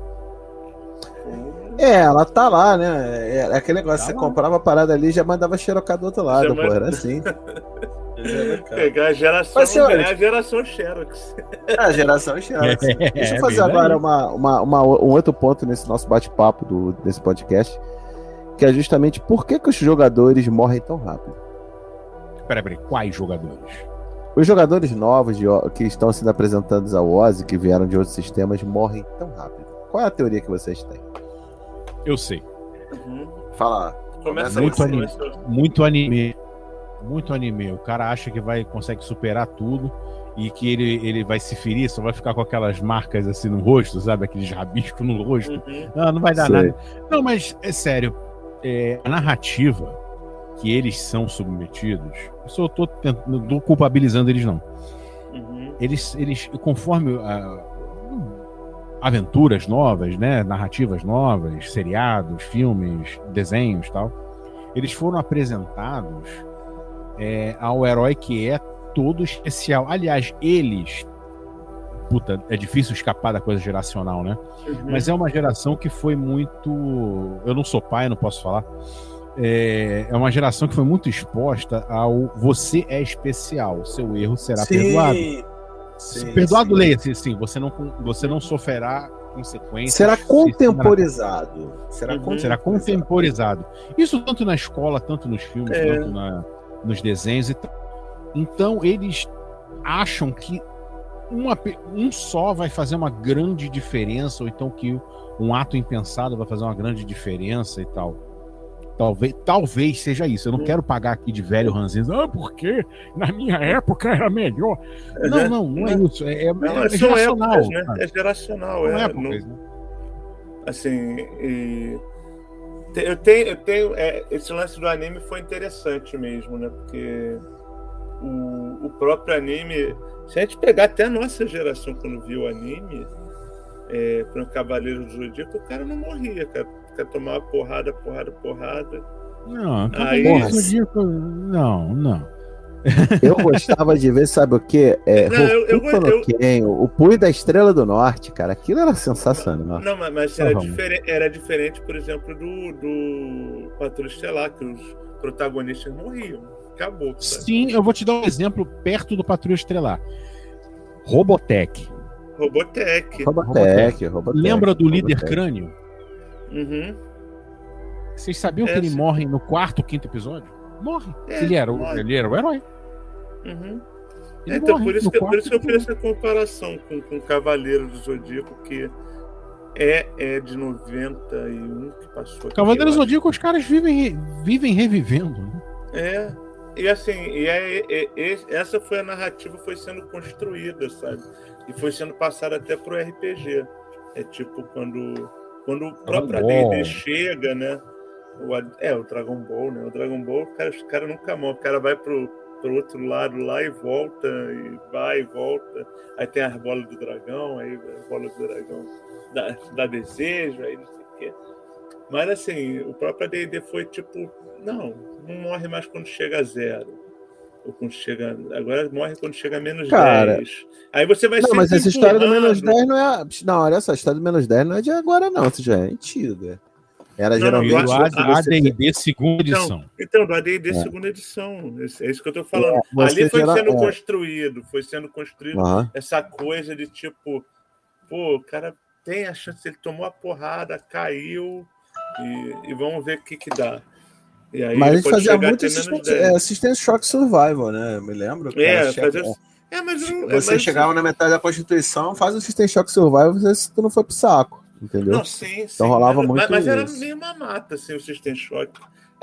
É, ela tá lá, né? É, é aquele negócio, tá você lá. comprava a parada ali e já mandava xerocar do outro lado, já pô, era assim. *laughs* Pegar a geração, ser, a geração Xerox. *laughs* A geração Xerox. É, Deixa eu fazer é agora uma, uma, uma, um outro ponto nesse nosso bate-papo desse podcast, que é justamente por que, que os jogadores morrem tão rápido. Peraí, peraí, quais jogadores? Os jogadores novos de, que estão sendo apresentados ao Ozzy, que vieram de outros sistemas, morrem tão rápido. Qual é a teoria que vocês têm? Eu sei. Uhum. Fala. Começa muito, anime, muito anime muito anime. O cara acha que vai consegue superar tudo e que ele, ele vai se ferir, só vai ficar com aquelas marcas assim no rosto, sabe? Aqueles rabiscos no rosto. Uhum. Não, não vai dar Sei. nada. Não, mas é sério. É, a narrativa que eles são submetidos, eu só tô, tentando, tô culpabilizando eles, não. Uhum. Eles, eles, conforme a, aventuras novas, né, narrativas novas, seriados, filmes, desenhos, tal, eles foram apresentados é, ao herói que é todo especial. Aliás, eles puta, é difícil escapar da coisa geracional, né? Uhum. Mas é uma geração que foi muito. Eu não sou pai, não posso falar. É, é uma geração que foi muito exposta ao você é especial, seu erro será perdoado. Sim, perdoado, sim. leia-se, sim, você não, você não sofrerá consequências. Será se- contemporizado. Será, Uhum. Será contemporizado. contemporizado. Isso tanto na escola, tanto nos filmes, É. tanto na- nos desenhos e tal. Então, eles acham que uma um só vai fazer uma grande diferença, ou então que um ato impensado vai fazer uma grande diferença e tal. Talvez, talvez seja isso. Eu não Hum. quero pagar aqui de velho ranzinho. Ah, porque na minha época era melhor. Não, não, não é isso. É, é, Não, é geracional. épocas, né? É geracional. São é, épocas, não- né? assim, e- eu tenho, eu tenho é, esse lance do anime foi interessante mesmo, né? Porque o, o próprio anime, se a gente pegar até a nossa geração quando viu o anime, é, para o Cavaleiro do Zodíaco, o cara não morria, cara. O cara tomava porrada, porrada, porrada. Não, Aí- do Zodíaco, não, não. Eu gostava de ver, sabe o quê? É, Não, eu- eu- no Ken, o Punho da Estrela do Norte, cara. Aquilo era sensacional. Não, mas, mas era, diferente, era diferente, por exemplo, do, do Patrulha Estelar, que os protagonistas morriam. Acabou. sabe? Sim, eu vou te dar um exemplo perto do Patrulha Estelar. Robotech. Robotech. Robotech, Robotech. Lembra do líder Robotech. crânio? Uhum. Vocês sabiam É, que ele sim. morre no quarto, quinto episódio? Morre. É, ele, era, o- morre. ele era o herói. Uhum. Então, morre por isso, que, por quarto isso que eu fiz essa comparação com, com Cavaleiro do Zodíaco, que é, é de 91 que passou. aqui, Cavaleiro acho. Zodíaco, os caras vivem, vivem revivendo. né? É. E assim, e é, é- é- essa foi a narrativa foi sendo construída, sabe? E foi sendo passada até pro RPG. É tipo quando quando o próprio. AD&D chega, né? O, é, o Dragon Ball, né? O Dragon Ball, o cara, os caras nunca morrem. O cara vai pro, pro outro lado lá e volta, e vai e volta. Aí tem as bolas do dragão, aí a bola do dragão dá, dá desejo, aí não sei o quê. Mas assim, o próprio AD&D foi tipo, não, não morre mais quando chega a zero. Ou quando chega. Agora morre quando chega a menos Cara, 10. Aí você vai Não, mas essa história do menos 10 não é. Não, olha só, a história do menos 10 não é de agora, não. Isso já é antiga. Era Não, geralmente. não, o AD&D segunda edição. Então, do AD&D É. segunda edição. É isso que eu tô falando. É, Ali foi gera- sendo é. construído, foi sendo construído Aham. essa coisa de tipo, pô, o cara tem a chance, ele tomou a porrada, caiu, e, e vamos ver o que que dá. E aí Mas a ele gente fazia muito assistência, 10. é, assistência Shock Survival, né? Eu me lembro. É, chefe- fazer- É, mas eu- Você mas- chegava na metade da Constituição, faz Faz o System Shock Survival se tu não foi pro saco. Entendeu? Não, sim, sim. Então rolava mas, muito mas era isso. meio uma mata, assim, o System Shock.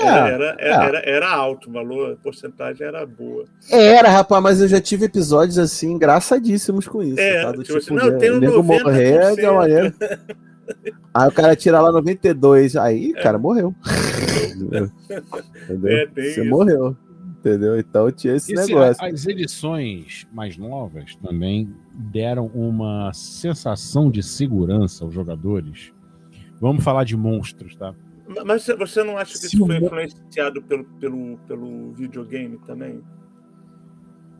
É, Era, era, é. era, era alto o valor, a porcentagem era boa. Era, rapaz, mas eu já tive episódios assim engraçadíssimos com isso. É, tá? Do tipo tipo, assim, não, eu tenho nego morrer de uma 90%. maneira. Aí o cara tira lá 92, aí, É. cara, morreu. Entendeu? É, tem Você isso. morreu. Entendeu? Então tinha esse, Esse- negócio. as edições mais novas também deram uma sensação de segurança aos jogadores. Vamos falar de monstros, tá? Mas você- não acha que Se isso foi influenciado pelo, pelo, pelo videogame também?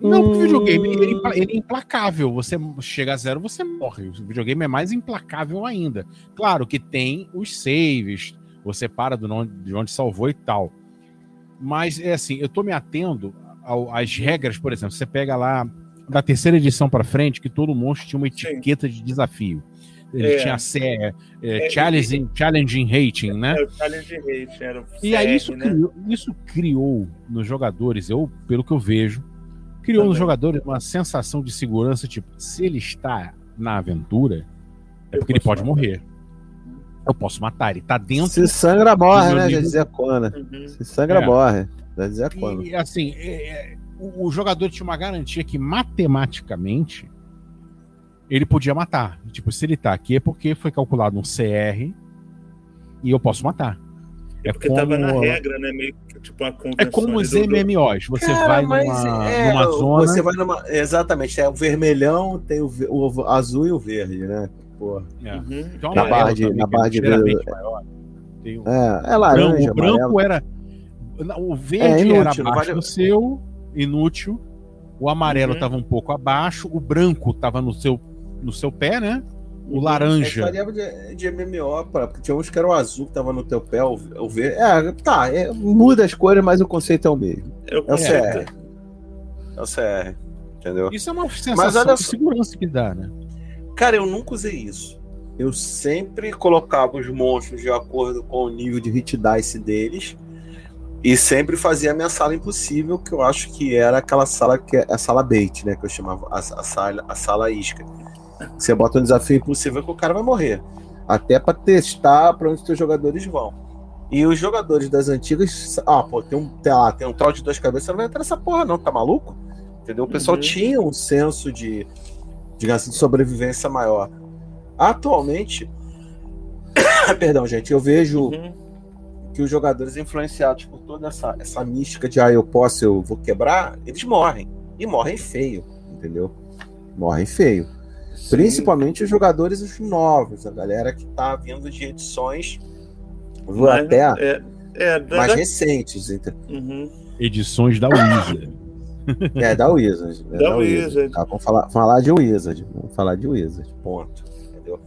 Não, porque o Hum. videogame ele, é ele é implacável. Você chega a zero, você morre. O videogame é mais implacável ainda. Claro que tem os saves, você para do non- de onde salvou e tal. Mas é assim, eu tô me atendo ao- às regras, por exemplo, você pega lá da terceira edição pra frente, que todo monstro tinha uma etiqueta de desafio. Ele É. tinha C, é, É, challenging, challenging rating, né? É o Challenge Rate, era o E aí CR, isso, né? criou, isso criou nos jogadores, eu, pelo que eu vejo, criou nos Também. jogadores uma sensação de segurança, tipo, se ele está na aventura, é porque ele pode matar. morrer. Eu posso matar, ele tá dentro. Se sangra, morre, né? Já dizia Conan. Uhum. Se sangra, É. morre. Já dizia Conan. E assim, é, é, o, o jogador tinha uma garantia que matematicamente ele podia matar. Tipo, se ele tá aqui é porque foi calculado um CR e eu posso matar. É porque tava na regra, né? Meio que tipo uma. É como os MMOs. Você Cara, vai numa, é, numa zona. Você vai numa. Exatamente, é o vermelhão, tem o, o azul e o verde, né? Porra. É. Uhum. Um Na amarelo barra de- na é barra de ligeiramente maior. Tem um- É, é laranja, o branco amarelo. era. O verde É, inútil, era abaixo vale- do seu, inútil. O amarelo Uhum. estava um pouco abaixo, o branco estava no seu no seu pé, né? O Eu laranja. faria de, de MMO, pra- porque tinha uns que era o azul que tava no teu pé, o, o verde. É, tá, é, muda as cores, mas o conceito é o mesmo. Eu É o. CR. É o CR. Entendeu? Isso é uma Mas sensação olha de segurança que dá, né? Cara, eu nunca usei isso. Eu sempre colocava os monstros de acordo com o nível de hit dice deles. E sempre fazia a minha sala impossível, que eu acho que era aquela sala que é a sala bait, né? Que eu chamava a, a sala, a sala isca. Você bota um desafio impossível que o cara vai morrer. Até pra testar pra onde os teus jogadores vão. E os jogadores das antigas, ah, pô, tem um, tem lá, tem um tal de duas cabeças, você não vai entrar nessa porra, não, tá maluco? Entendeu? O pessoal Uhum. tinha um senso de, digamos assim, de sobrevivência maior. Atualmente, *coughs* perdão, gente, eu vejo Uhum. Que os jogadores influenciados por toda essa, essa mística de ah, eu posso, eu vou quebrar, eles morrem. E morrem feio, entendeu? Morrem feio. Principalmente os jogadores os novos, a galera que tá vindo de edições Mas, até É, é, da, mais da- recentes, ente- Uhum. Edições da Wizard. *laughs* É, da Wizard. É Da Wizard. Tá, vamos falar, falar de Wizard. Vamos falar de Wizard. Ponto. Entendeu?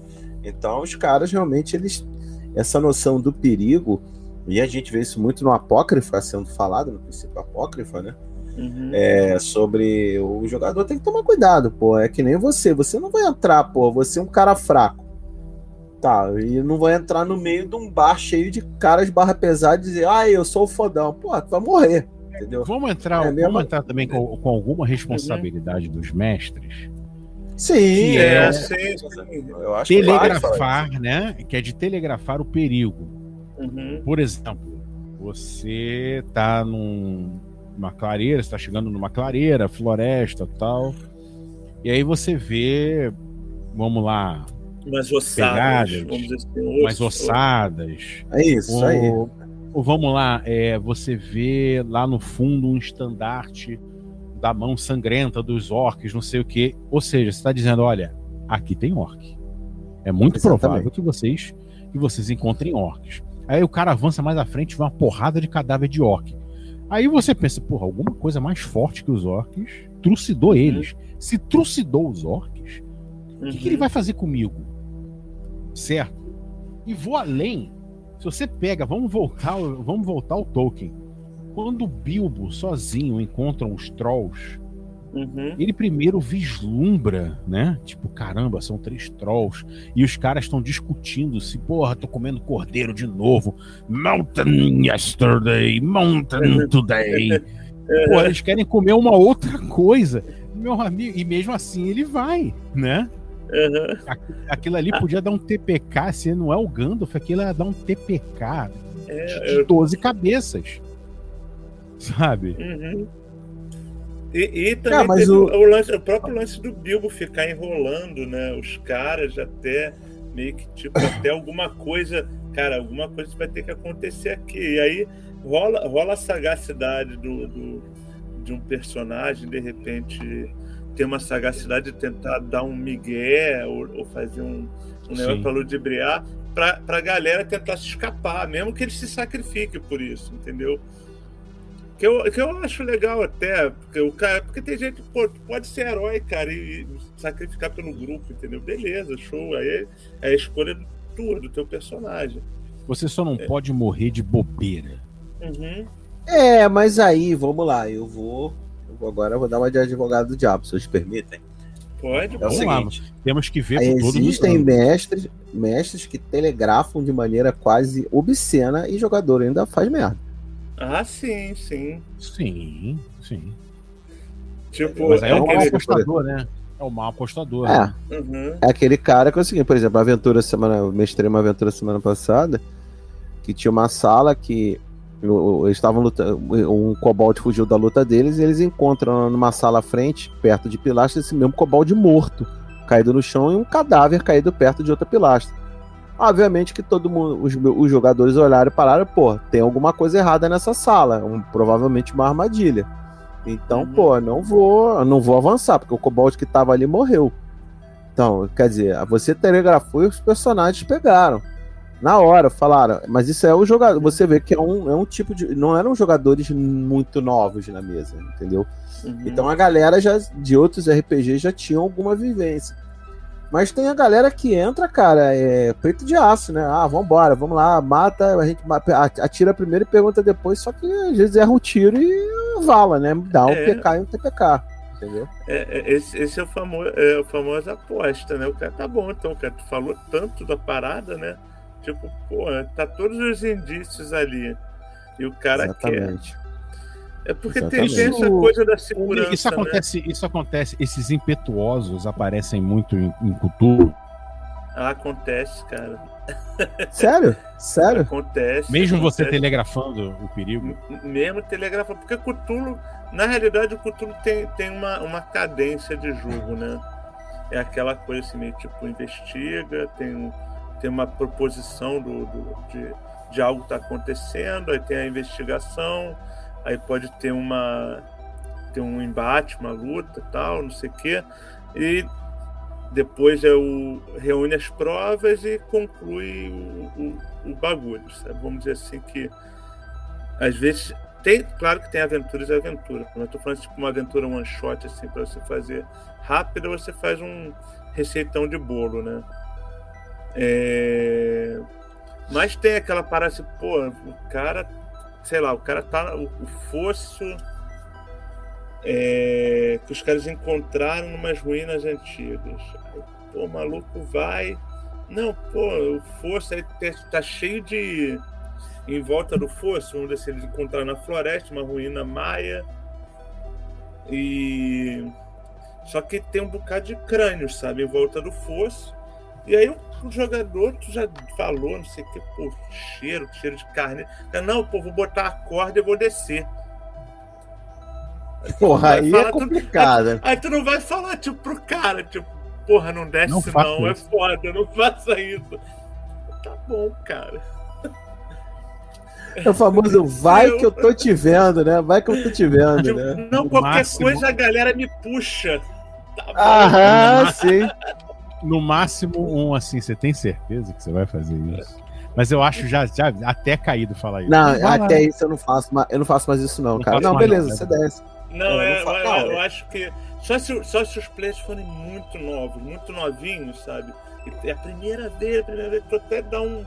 Então, os caras realmente, eles. Essa noção do perigo, e a gente vê isso muito no Apócrifa sendo falado, no princípio Apócrifa, né? Uhum. É sobre o jogador tem que tomar cuidado, pô. É que nem você. Você não vai entrar, pô. Você é um cara fraco. Tá, e não vai entrar no meio de um bar cheio de caras barra pesada e dizer, ah, eu sou o fodão. Pô, tu vai morrer. Entendeu? Vamos entrar, É mesmo- vamos entrar também com, com alguma responsabilidade dos mestres. Sim, Que É, é- sim, sim. Eu acho que Telegrafar, né? Que é de telegrafar o perigo. Uhum. Por exemplo, você tá num- numa clareira, está chegando numa clareira, floresta tal. E aí você vê, vamos lá, Umas ossadas. Pegadas, Vamos dizer umas osso- ossadas. É isso, aí. Ou, ou vamos lá, é, você vê lá no fundo um estandarte da mão sangrenta dos orcs, não sei o quê. Ou seja, você está dizendo, olha, aqui tem orc. É muito Exatamente. provável que vocês que vocês encontrem orcs. Aí o cara avança mais à frente, vê uma porrada de cadáver de orc. Aí você pensa, porra, alguma coisa mais forte que os orcs trucidou eles. Se trucidou os orcs, o que, que ele vai fazer comigo? Certo? E vou além. Se você pega, vamos voltar, vamos voltar ao Tolkien. Quando o Bilbo sozinho encontra os trolls, Uhum. ele primeiro vislumbra, né? Tipo, caramba, são três trolls. E os caras estão discutindo se, porra, tô comendo cordeiro de novo. Mountain yesterday, mountain *laughs* today. Porra, eles querem comer uma outra coisa. Meu amigo, e mesmo assim ele vai, né? Uhum. Aquilo ali podia dar um TPK, se não é o Gandalf, aquilo ia dar um TPK É, de 12 cabeças. Sabe? Uhum. E, e também Ah, mas teve o- o... lance- o próprio lance do Bilbo ficar enrolando, né? Os caras até meio que tipo *coughs* até alguma coisa, cara, alguma coisa vai ter que acontecer aqui. E aí rola, rola a sagacidade do, do- de um personagem de repente ter uma sagacidade de tentar dar um migué ou, ou fazer um, um negócio para ludibriar pra, pra galera tentar se escapar, mesmo que ele se sacrifique por isso, entendeu? Que eu, que eu acho legal até, porque, o cara, porque tem gente que pô, pode ser herói, cara, e, e sacrificar pelo grupo, entendeu? Beleza, show. Aí é a escolha tua, do teu personagem. Você só não pode morrer de bobeira. Uhum. É, mas aí, vamos lá, eu vou. eu vou- agora eu vou dar uma de advogado do diabo, se vocês permitem. Pode, É o Vamos lá, seguinte: Temos que ver por todos os existem mestres, mestres que telegrafam de maneira quase obscena e jogador ainda faz merda. Ah, sim, sim. Sim, sim. Tipo, Mas aí é o aquele- mau apostador, né? É o mau apostador. né? É, Uhum. é aquele cara que é o seguinte, por exemplo, a aventura semana. Eu mestrei uma aventura semana passada que tinha uma sala que. Eles estavam lutando. Um kobold fugiu da luta deles e eles encontram numa sala à frente, perto de pilastra, esse mesmo kobold morto, caído no chão e um cadáver caído perto de outra pilastra. Obviamente que todo mundo, os, os jogadores olharam e pararam, pô, tem alguma coisa errada nessa sala, um- provavelmente uma armadilha. Então, Uhum. pô, não vou, não vou avançar, porque o kobold que tava ali morreu. Então, quer dizer, você telegrafou e os personagens pegaram. Na hora, falaram, mas isso é o jogador. Você vê que é um, é um tipo de. Não eram jogadores muito novos na mesa, entendeu? Uhum. Então a galera já de outros RPGs já tinha alguma vivência. Mas tem a galera que entra, cara, é peito de aço, né? Ah, vambora, vamos lá, mata, a gente atira primeiro e pergunta depois, só que às vezes erra o tiro e vala, né? Dá um É. PK e um TPK. Entendeu? É, é, esse, esse é o famoso, é o famoso aposta, né? O cara tá bom, então, cara, tu falou tanto da parada, né? Tipo, pô, tá todos os indícios ali. E o cara quer. É porque tem, Exatamente. tem essa Isso- coisa da segurança. Isso né? acontece, isso acontece, esses impetuosos aparecem muito em, em Cthulhu. Ah, acontece, cara. *laughs* Sério? Sério? Acontece. Mesmo você acontece. telegrafando o perigo. Mesmo telegrafando. Porque Cthulhu, na realidade, o Cthulhu tem, tem uma, uma cadência de jogo, né? É aquela coisa assim, meio tipo, investiga, tem, um- tem uma proposição do, do- de, de algo que tá acontecendo, aí tem a investigação, aí pode ter uma ter um embate, uma luta tal, não sei o quê. E depois é o, reúne as provas e conclui o, o, o bagulho. sabe? Vamos dizer assim que às vezes tem, claro que tem aventuras e aventuras. Mas eu tô falando tipo uma aventura one shot assim para você fazer rápido, você faz um receitão de bolo, né? É, Mas tem aquela parada assim, pô, o cara, sei lá, o cara tá o, o fosso é, que os caras encontraram numas ruínas antigas. Aí, pô, o maluco vai. Não, pô, o fosso aí tá- tá cheio de. Em volta do fosso, vamos ver se eles encontraram na floresta uma ruína maia. E. Só que tem um bocado de crânios, sabe, em volta do fosso. E aí o, o jogador, tu já falou, não sei o que, pô, cheiro, cheiro de carne. Não, pô, vou botar a corda e vou descer. Porra, aí falar é complicado. *laughs* Aí tu não vai falar, tipo, pro cara, tipo, porra, não desce Não não, é foda, não faça isso. Tá bom, cara. É o famoso *laughs* vai que eu tô te vendo, né? Vai que eu tô te vendo, Tipo, né? não, No qualquer máximo- coisa a galera me puxa. Tá bom. Aham, sim. No máximo, um assim, você tem certeza que você vai fazer isso? Mas eu acho já, já até caído falar isso. Não, Vai lá. até isso eu não faço, eu não faço mais isso não, Não cara. Não, beleza, não, você né? desce. Não, É, não eu, não, eu é. acho que só se, só se os players forem muito novos, muito novinhos, sabe? É a primeira vez, a primeira vez, tu até dá um.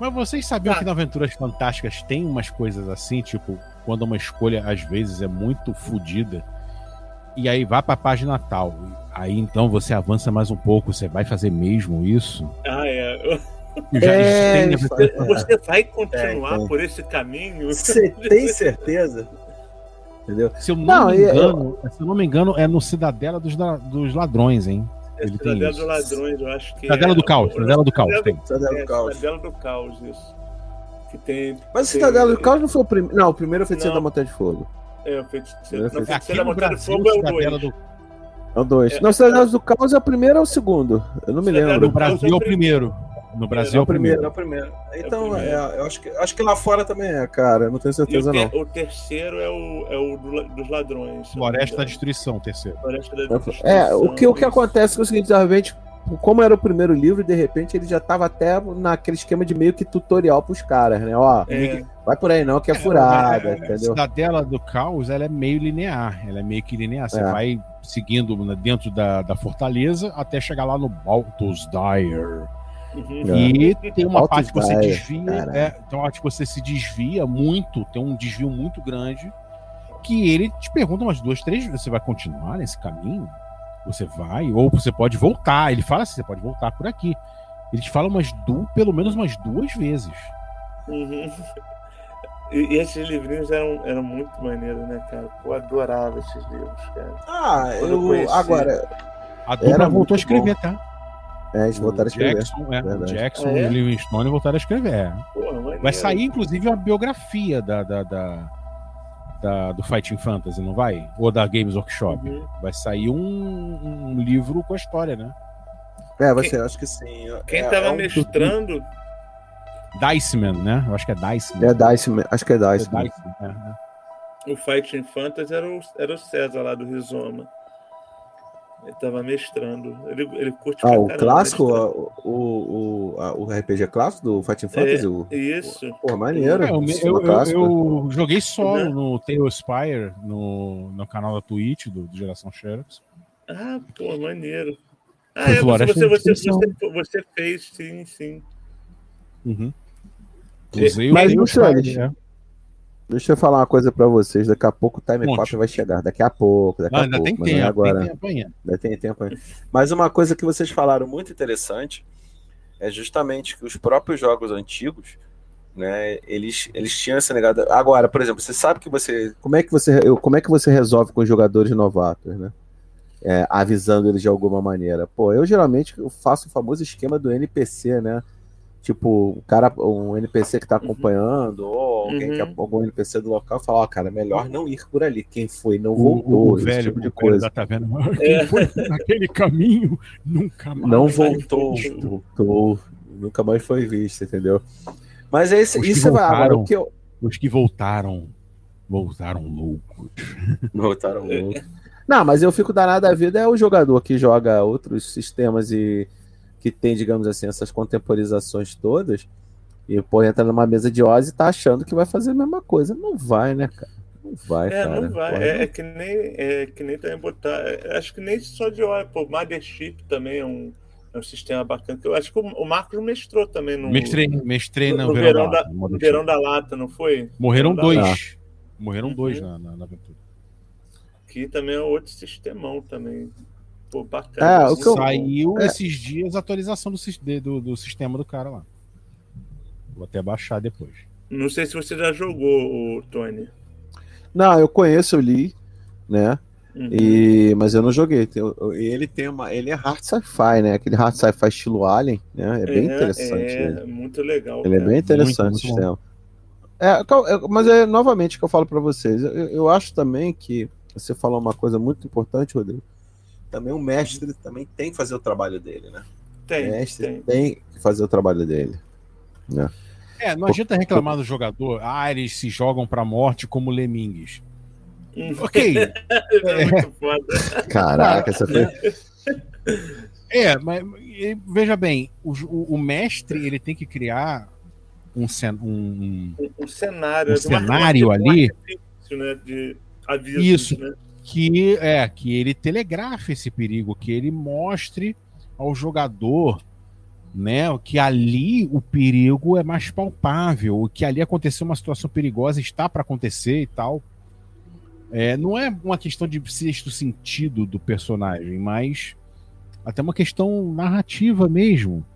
Mas vocês sabiam Tá. que na Aventuras Fantásticas tem umas coisas assim, tipo, quando uma escolha às vezes é muito fodida, e aí vai pra página tal. Aí então você avança mais um pouco, você vai fazer mesmo isso? Ah, é. Eu já É, Você vai continuar Tem, tem. por esse caminho? Você *laughs* tem certeza? Entendeu? Se eu não, Não, me e- engano, se eu não me engano, é no Cidadela dos, dos Ladrões, hein? Ele tem Cidadela dos Ladrões, eu acho que. Cidadela é, do Caos, Cidadela do Caos, Cidadela tem. Cidadela É, do Caos. Cidadela do Caos, isso. Que tem. Mas o tem- Cidadela do Caos não foi o primeiro. Não, o primeiro foi o Feiticeiro Não. da Montanha de Fogo. É, o feiticeiro, É, não, feiticeiro da Montanha de Fogo é o Cidadela 2. É o dois. É. Não, o Cidadela do Caos é o primeiro ou o segundo? Eu não me Cidadela lembro. no Brasil é o primeiro. No Brasil é É o primeiro, é o primeiro. Então, primeiro. é, eu acho que, acho que lá fora também é, cara. Eu não tenho E o, certeza, não. ter- o terceiro é o, é o do dos ladrões. Floresta da. Destruição, terceiro. Floresta da É, Destruição, o que, o que acontece é o seguinte, de repente, como era o primeiro livro, de repente ele já tava até naquele esquema de meio que tutorial pros caras, né? Ó, É, vai por aí não, que é furada, A entendeu? Cidadela do Caos, ela é meio linear. Ela é meio que linear. Você É. vai seguindo na- dentro da, da fortaleza até chegar lá no Baltus Dire. uhum. E tem uma Altos parte que você Dire, desvia. É, tem uma parte que você se desvia muito, tem um desvio muito grande. Que ele te pergunta umas duas, três vezes: você vai continuar nesse caminho? Você vai? Ou você pode voltar. Ele fala assim: você pode voltar por aqui. Ele te fala umas duas, pelo menos umas duas vezes. Uhum. E, e esses livrinhos eram, eram muito maneiros, né, cara? Eu adorava esses livros, cara. Ah, Quando eu eu. conheci- Agora, A dupla voltou a escrever, tá? é, eles voltaram a escrever. Jackson, é, Verdade. Jackson Ah, é? e o Livingstone voltaram a escrever. é. Porra, maneiro. Vai sair, inclusive, uma biografia da, da, da- da- do Fighting Fantasy, não vai? Ou da Games Workshop. Uhum. Vai sair um, um livro com a história, né? É, você acho que sim. Quem é, tava é um- mestrando, Diceman, né? Eu acho que é Diceman. É Dice, acho que é É Dice. Diceman, é, é. o Fighting Fantasy era o, era o César lá do Rizoma. Ele tava mestrando. Ele, ele curte Ah, o clássico, mestrar. o, o, o, a- o RPG clássico do Fighting Fantasy? o, Isso. Pô, maneiro. É, eu, eu- eu- eu joguei solo Uhum. no Tailspire, no, no canal da Twitch, do, do Geração Xerox. Ah, pô, maneiro. Ah, é, você, você, você, você, você fez, sim, sim. Uhum. Usei mas né? Deixa eu falar uma coisa pra vocês. Daqui a pouco o Time Conte. Cop vai chegar. Daqui a pouco, daqui Ah, a ainda pouco. tem é tempo, agora. tem tempo ainda. Ainda tem tempo aí. Mas uma coisa que vocês falaram muito interessante é justamente que os próprios jogos antigos, né, eles, eles tinham essa negada. Agora, por exemplo, você sabe que você. Como é que você, eu- como é que você resolve com os jogadores novatos, né? É, avisando eles de alguma maneira. Pô, eu geralmente eu faço o famoso esquema do NPC, né? Tipo, o cara, um NPC que tá acompanhando, ou alguém que é Uhum. algum NPC do local fala, ó, cara, melhor não ir por ali. Quem foi não O, voltou, o esse velho, tipo de o coisa. da taverna. *laughs* Quem foi naquele caminho nunca mais. Não voltou, voltou, nunca mais foi visto, entendeu? Mas é isso, Os que isso vai agora. voltaram. O que eu... Os que voltaram, voltaram loucos. *laughs* Voltaram louco. Não, mas eu fico danado da vida é o jogador que joga outros sistemas e que tem, digamos assim, essas contemporizações todas e pô, entra numa mesa de Oz e tá achando que vai fazer a mesma coisa. Não vai, né, cara? Não vai, É, cara. não vai. Porra, É, é que nem, é que nem também botar. é, Acho que nem só de hora. Pô, Mothership também é um, é um sistema bacana. Eu acho que o, o Marcos mestrou também no, Mestrei, mestrei no, no, no verão, verão, da, da, verão da Lata, não foi? Morreram da dois. Morreram Uhum. dois na, na, na aventura. Que também é outro sistemão também. Pô, É, bacana. o que eu- Saiu é. esses dias a atualização do, do, do sistema do cara lá. Vou até baixar depois. Não sei se você já jogou, o Tony. Não, eu conheço, eu li, né? Uhum. E, mas eu não joguei. Ele tem uma. Ele é hard sci-fi, né? Aquele hard sci-fi estilo Alien, né? É bem interessante. É, ele. muito legal. Ele é cara. bem interessante muito o sistema. É, é, mas é novamente o que eu falo pra vocês. Eu, eu acho também que você falou uma coisa muito importante, Rodrigo. Também o mestre também tem que fazer o trabalho dele, né? Tem, o mestre tem. tem que fazer o trabalho dele. É, não adianta reclamar do jogador. Ah, eles se jogam pra morte como lemingues. Hum, Ok. *laughs* é muito foda. Caraca, essa foi. É, mas veja bem, o, o- mestre ele tem que criar um, cen- um- Um, um cenário. Um cenário ali. né, de avisos, Isso. né? Que é que ele telegrafe esse perigo, que ele mostre ao jogador, né, que ali o perigo é mais palpável, que ali aconteceu uma situação perigosa, está para acontecer e tal. É, não é uma questão de sexto sentido do personagem, mas até uma questão narrativa mesmo,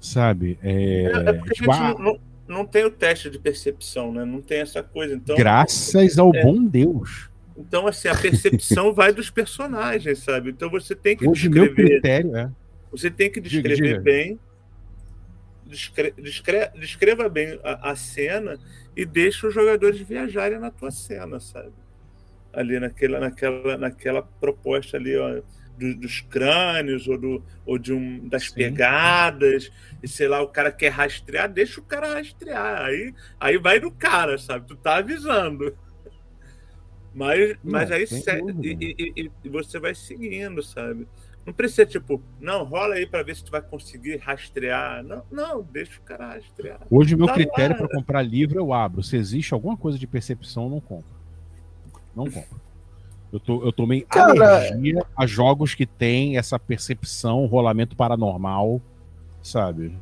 sabe? É, É, porque tipo, a gente ah, não, não, não tem o teste de percepção, né? Não tem essa coisa. Então, graças ao é. bom Deus. Então assim, a percepção vai dos personagens, sabe? Então você tem que Hoje meu descrever, critério é você tem que Diga, descrever diga. bem, descre- descre- descreva bem a, a cena e deixa os jogadores viajarem na tua cena, sabe? Ali naquela, naquela, naquela proposta ali, ó, do- dos crânios ou, do, ou de um, das Sim. pegadas, e sei lá, o cara quer rastrear, deixa o cara rastrear. Aí, aí vai no cara, sabe? Tu tá avisando. Mas, mas Não, aí e, e- e- você vai seguindo, sabe? Não precisa, tipo, não, rola aí pra ver se tu vai conseguir rastrear. Não, não, deixa o cara rastrear. Hoje, o meu Tá critério para comprar livro eu abro. Se existe alguma coisa de percepção, eu não compro. Não compro. Eu, tô, eu tomei Cara- alergia a jogos que tem essa percepção, rolamento paranormal, sabe?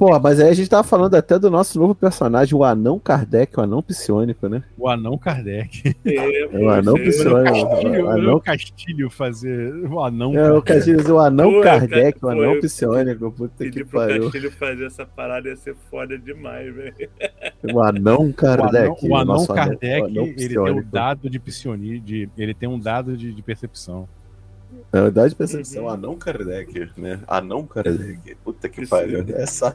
Pô, mas aí a gente tava falando até do nosso novo personagem, o Anão Kardec, o Anão Psionico, né? O anão Kardec. É, É o Anão O Psionico. Castilho, o anão- o Castilho fazer o anão É, o Kardec. Castilho, o Anão Pô, Kardec, o Anão foi- Psionico, puta que pariu. Castilho fazer essa parada ia ser foda demais, velho. O Anão O anão, Kardec. o anão Kardec, o anão ele tem um psionico. dado de psioni, de, ele tem um dado de, de percepção. Na verdade, percepção, Uhum. Anão Kardec, né? Anão Kardec. Puta que Isso pariu. É só,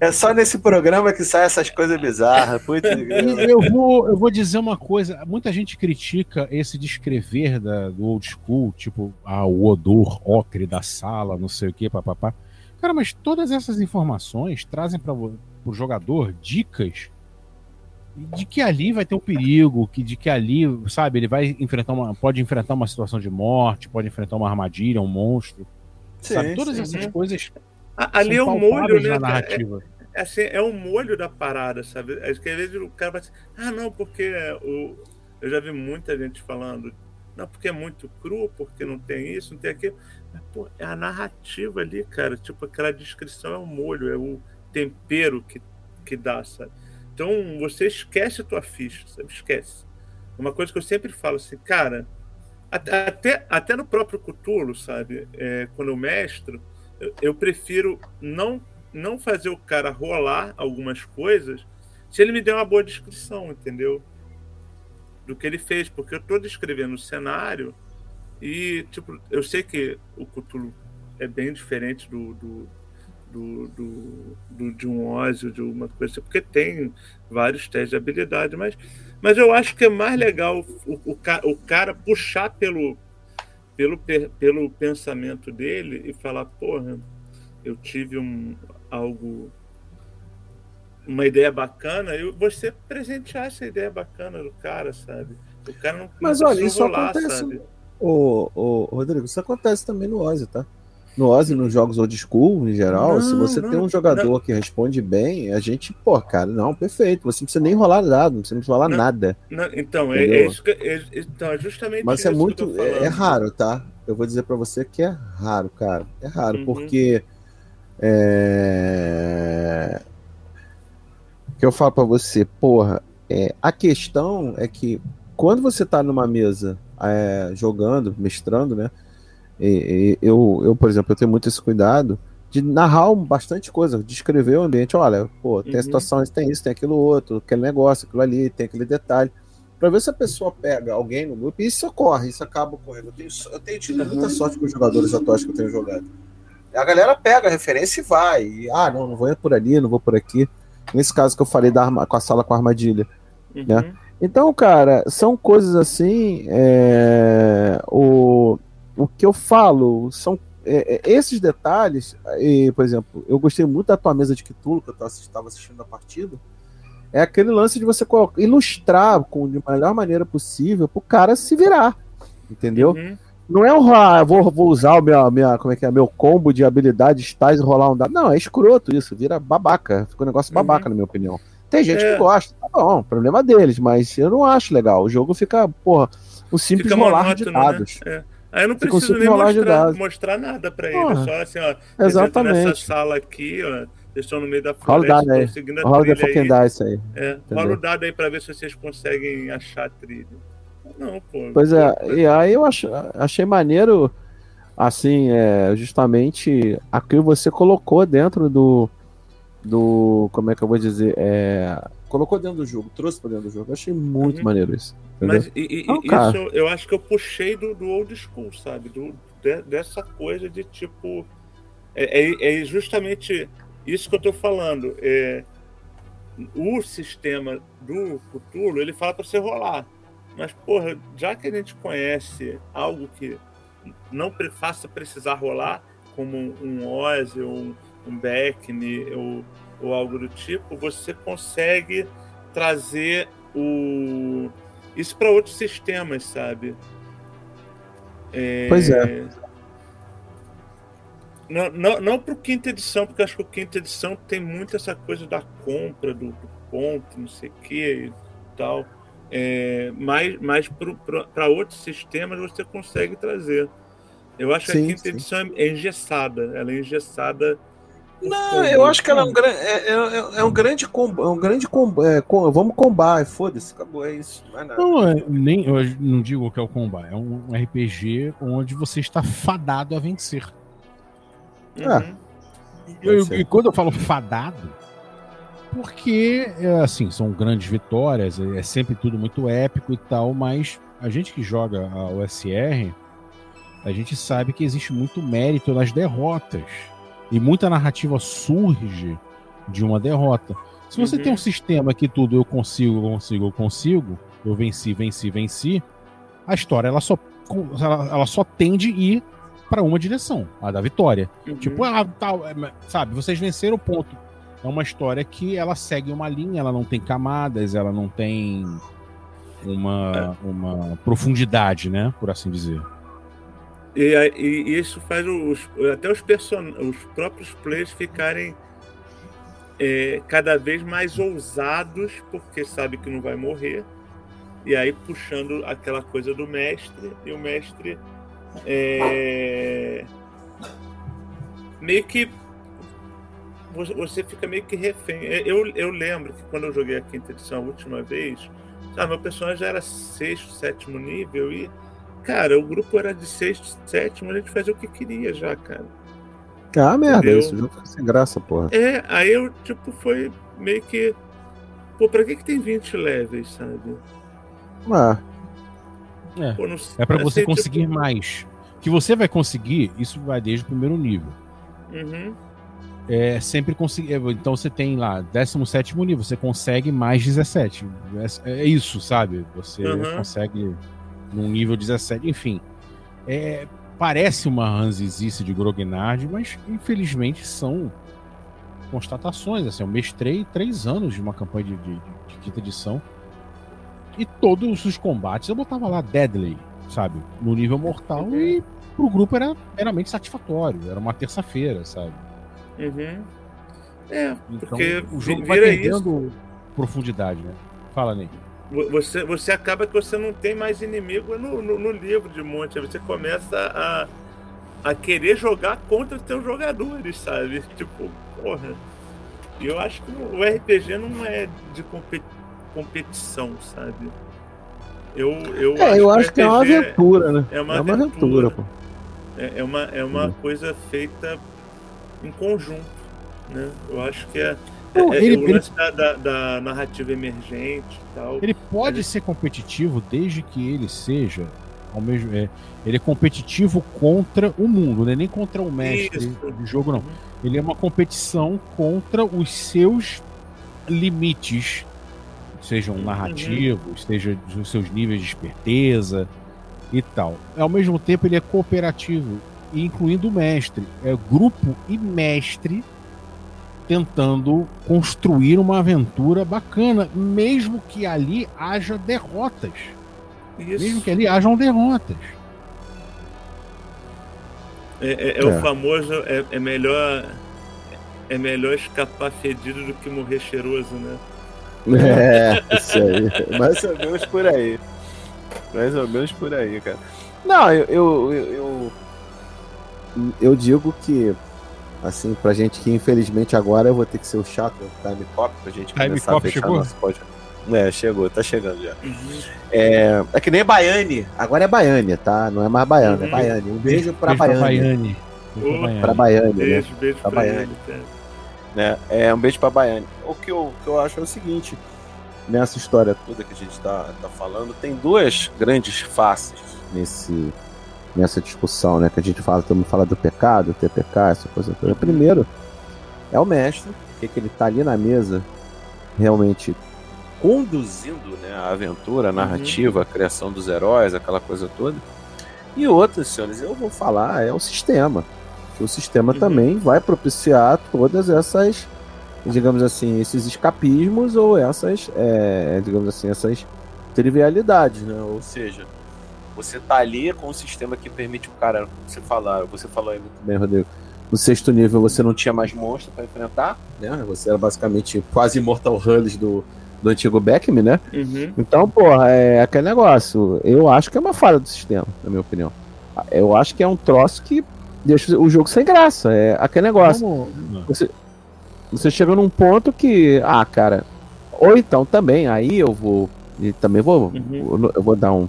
é só nesse programa que sai essas coisas bizarras. Puta que eu vou, eu vou dizer uma coisa: muita gente critica esse descrever da, do old school, tipo, ah, o odor ocre da sala, não sei o que, papapá. Cara, mas todas essas informações trazem para o jogador dicas de que ali vai ter um perigo, que de que ali, sabe, ele vai enfrentar uma, pode enfrentar uma situação de morte, pode enfrentar uma armadilha, um monstro, sabe? Todas sim. essas coisas A- Ali é o molho, né? na cara? narrativa. É, assim, é o molho da parada, sabe? É que às vezes o cara vai assim, ah, não, porque o... eu já vi muita gente falando não, porque é muito cru, porque não tem isso, não tem aquilo. Mas, pô, é a narrativa ali, cara. Tipo, aquela descrição é o molho, é o tempero que, que dá, sabe? Então, você esquece a tua ficha, sabe? Esquece. Uma coisa que eu sempre falo assim, cara, até, até no próprio Cutulo, sabe? É, quando eu mestro, eu, eu prefiro não, não fazer o cara rolar algumas coisas se ele me der uma boa descrição, entendeu? Do que ele fez, porque eu estou descrevendo o cenário e, tipo, eu sei que o Cthulhu é bem diferente do, do, do, do, do de um Ozzy, de uma coisa assim, porque tem vários testes de habilidade, mas, mas eu acho que é mais legal o, o, o cara puxar pelo, pelo, pelo pensamento dele e falar, porra, eu tive um, algo uma ideia bacana e você presentear essa ideia bacana do cara, sabe? O cara não Mas olha, isso rolar, acontece. Sabe? O, o, Rodrigo, isso acontece também no Ozzy, tá? No Ozzy, nos jogos old school, em geral, não, se você não, tem um jogador não. que responde bem, a gente, pô, cara, não, perfeito. Você não precisa nem rolar nada, não precisa rolar nada. então, é, é, isso que, é, então, é justamente Mas é muito. É, é, raro, tá? Eu vou dizer para você que é raro, cara. É raro, uhum. porque. É que eu falo para você, porra, é, a questão é que quando você tá numa mesa é, jogando, mestrando, né? E, e, eu, eu, por exemplo, eu tenho muito esse cuidado de narrar bastante coisa, descrever o ambiente. Olha, pô, tem uhum. situação, tem isso, tem aquilo outro, aquele negócio, aquilo ali, tem aquele detalhe. Pra ver se a pessoa pega alguém no grupo, e isso ocorre, isso acaba ocorrendo. Eu tenho, eu tenho tido muita sorte com os jogadores atuais que eu tenho jogado. A galera pega a referência e vai. E, ah, não, não vou ir por ali, não vou por aqui. Nesse caso que eu falei da arma, com a sala com a armadilha. Uhum. Né? Então, cara, são coisas assim. É, o, o que eu falo são é, é, esses detalhes. E, por exemplo, eu gostei muito da tua mesa de Cthulhu, que eu estava assistindo a partida. É aquele lance de você ilustrar com, de melhor maneira possível para o cara se virar. Entendeu? Uhum. Não é um ah, vou, vou usar o meu, minha, como é que é, meu combo de habilidades tais e rolar um dado. Não, é escroto isso, vira babaca. Fica um negócio babaca, uhum. na minha opinião. Tem gente é. que gosta, tá bom, problema deles, mas eu não acho legal. O jogo fica, porra, um simples fica rolar de né? dados. Né? É. Aí eu não preciso nem mostrar, mostrar nada pra ele. Porra. Só assim, ó. Exatamente. Nessa sala aqui, ó. Eles estão no meio da floresta, rola aí. seguindo a rola trilha aí. Dice aí. É, rola o dado aí pra ver se vocês conseguem achar a trilha. Não, pô. Pois é, e aí eu ach, achei maneiro, assim, é, justamente aquilo que você colocou dentro do. do como é que eu vou dizer? É, colocou dentro do jogo, trouxe pra dentro do jogo. Eu achei muito uhum. maneiro isso. Entendeu? Mas e, e, Não, isso eu acho que eu puxei do, do old school, sabe? Do, de, dessa coisa de tipo. É, é, é, justamente isso que eu tô falando. É, o sistema do futuro ele fala para você rolar. Mas, porra, já que a gente conhece algo que não faça precisar rolar, como um Ozzy ou um, um Beckney ou, ou algo do tipo, você consegue trazer o isso para outros sistemas, sabe? É... Pois é. Não, não, não para o quinta edição, porque acho que o quinta edição tem muito essa coisa da compra, do, do ponto, não sei o que e tal. É, mas mas para outros sistemas você consegue trazer. Eu acho sim, que a quinta sim. edição é engessada, ela é engessada. Não, eu acho que ela é um, é, é, é um grande combo, é um grande combo, é, com, vamos combar, foda-se, acabou, é isso. Não, é, nem, eu não digo que é o combar, é um RPG onde você está fadado a vencer. Uhum. Eu, e quando eu falo fadado, porque, é, assim, são grandes vitórias, é sempre tudo muito épico e tal, mas a gente que joga a OSR, a gente sabe que existe muito mérito nas derrotas. E muita narrativa surge de uma derrota. Se você uhum. tem um sistema que tudo eu consigo, eu consigo, eu consigo, eu venci, venci, venci, a história ela só, ela, ela só tende a ir para uma direção, a da vitória. Uhum. Tipo, ah, tal, é, sabe, vocês venceram o ponto é uma história que ela segue uma linha, ela não tem camadas, ela não tem uma, é. uma profundidade, né? Por assim dizer. E, e, isso faz os, até os, person os próprios players ficarem é, cada vez mais ousados, porque sabe que não vai morrer. e aí puxando aquela coisa do mestre, e o mestre é, meio que você- fica meio que refém. Eu, eu lembro que quando eu joguei a quinta edição a última vez, sabe, meu personagem já era sexto, sétimo nível e, cara, o grupo era de sexto, sétimo, a gente fazia o que queria já, cara. Ah, merda, Entendeu? isso. Jogo fica sem graça, porra. É, aí eu, tipo, foi meio que. Pô, pra que, que tem 20 levels, sabe? Ah, Pô, não- É pra você assim, conseguir tipo, mais. Que você vai conseguir, isso vai desde o primeiro nível. uhum, É sempre conseguir. Então você tem lá 17 nível, você consegue mais 17. É, é isso, sabe? Você Uhum. consegue num nível 17, enfim. É, parece uma ranzizice de Grognard, mas infelizmente são constatações. Assim, eu mestrei três anos de uma campanha de, de- de quinta edição. E todos os combates eu botava lá Deadly, sabe? No nível mortal e pro grupo era meramente satisfatório. Era uma terça-feira, sabe? uhum. É, Então porque o jogo vai perdendo profundidade, né? Fala, Ney. Vo- Você, você acaba que você não tem mais inimigo no, no, no livro de monte. Aí você começa a, a querer jogar contra os teus jogadores, sabe? Tipo, porra. E eu acho que o RPG não é de compe- competição, sabe? Eu, eu é, eu o acho que é uma aventura, né? É uma é uma aventura. aventura, pô. É, é uma, é uma Uhum. coisa feita em conjunto, né? Eu acho que é, Não, é- ele- o ele- da, da- da narrativa emergente e tal. Ele pode ser competitivo desde que ele seja ao mesmo é, ele é competitivo contra o mundo, né? nem contra o mestre Isso. do jogo não. Ele é uma competição contra os seus limites, sejam narrativos, sejam os seus níveis de esperteza e tal. Ao mesmo tempo ele é cooperativo, incluindo o mestre, é grupo e mestre tentando construir uma aventura bacana, mesmo que ali haja derrotas. Isso. Mesmo que ali hajam derrotas. É, é- é É. o famoso é, é melhor é melhor escapar fedido do que morrer cheiroso, né? É, isso aí. Mais ou menos por aí. Mais ou menos por aí, cara. Não, eu, eu, eu, eu, eu digo que, assim, pra gente que infelizmente agora eu vou ter que ser o chato, o time cop, pra gente Time começar cop a fechar chegou? nosso podcast. É, chegou, tá chegando já. Uhum. É, é que nem Baiane. Agora é Baiane, tá? Não é mais Baiano, é Uhum. Baiane. Um beijo pra Beijo Baiane. Baiane. Beijo pra Baiane. Pra Baiane, né? Beijo, beijo pra baiano. ele, cara. né? É um beijo pra Baiane. O que eu, que eu acho é o seguinte: nessa história toda que a gente tá, tá falando, tem duas grandes faces nesse, nessa discussão, né? Que a gente fala, todo mundo fala do pecado, TPK, essa coisa toda. Primeiro, é o mestre, que, que ele tá ali na mesa, realmente conduzindo né, a aventura, a narrativa, a criação dos heróis, aquela coisa toda. E outra, senhores, eu vou falar, é o sistema. Que o sistema Uhum. também vai propiciar todas essas, digamos assim, esses escapismos ou essas, é, digamos assim, essas trivialidades, né? Ou seja, você tá ali com um sistema que permite o cara, você falar, você falou aí muito bem, Rodrigo. No sexto nível você não tinha mais monstro para enfrentar, né? Você era basicamente quase Mortal Hulls do, do antigo Beckman, né? Uhum. Então, porra, é aquele negócio. Eu acho que é uma falha do sistema, na minha opinião. Eu acho que é um troço que deixa o jogo sem graça. É aquele negócio. Vamos- Você chega num ponto que, ah, cara, ou então também, aí eu vou, e também vou, Uhum. eu vou dar um,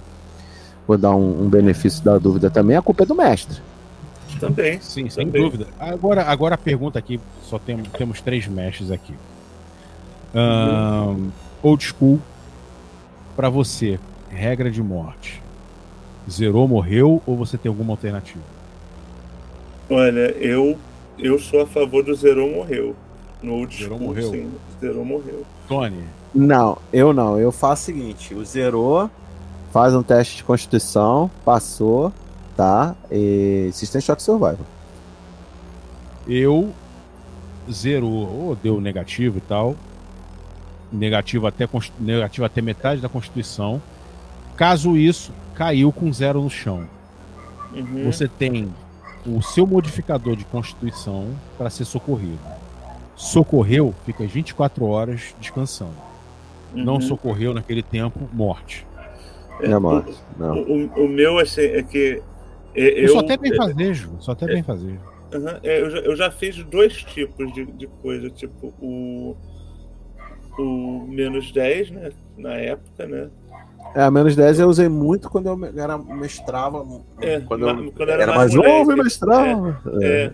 vou dar um, um benefício da dúvida também. A culpa é do mestre. Também. Sim, sem Também. dúvida. Agora, agora a pergunta aqui, só tem, temos três mestres aqui. Ahn, old school, pra você, regra de morte. Zerou, morreu ou você tem alguma alternativa? Olha, eu, eu sou a favor do Zerou morreu. No old Zerou school, morreu? sim. Zerou morreu. Tony, Não, eu não. Eu faço o seguinte: o zerou, faz um teste de constituição, passou, tá? E System Shock Survival. eu zerou ou deu negativo e tal. Negativo até, negativo até metade da Constituição. Caso isso, caiu com zero no chão. Uhum. Você tem o seu modificador de Constituição para ser socorrido. Socorreu, fica 24 horas descansando. Não Uhum. socorreu naquele tempo, morte. É morte. Não. O, o- o meu, assim, é que. é- Eu, Eu, só até bem fazejo. Só até bem fazejo. É, eu, já, eu já fiz dois tipos de, de coisa, tipo o, o menos 10, né? Na época, né? É, a menos 10 eu usei muito quando eu era mestrava. É, quando eu quando eu era, era mais mais novo e mestrava. É,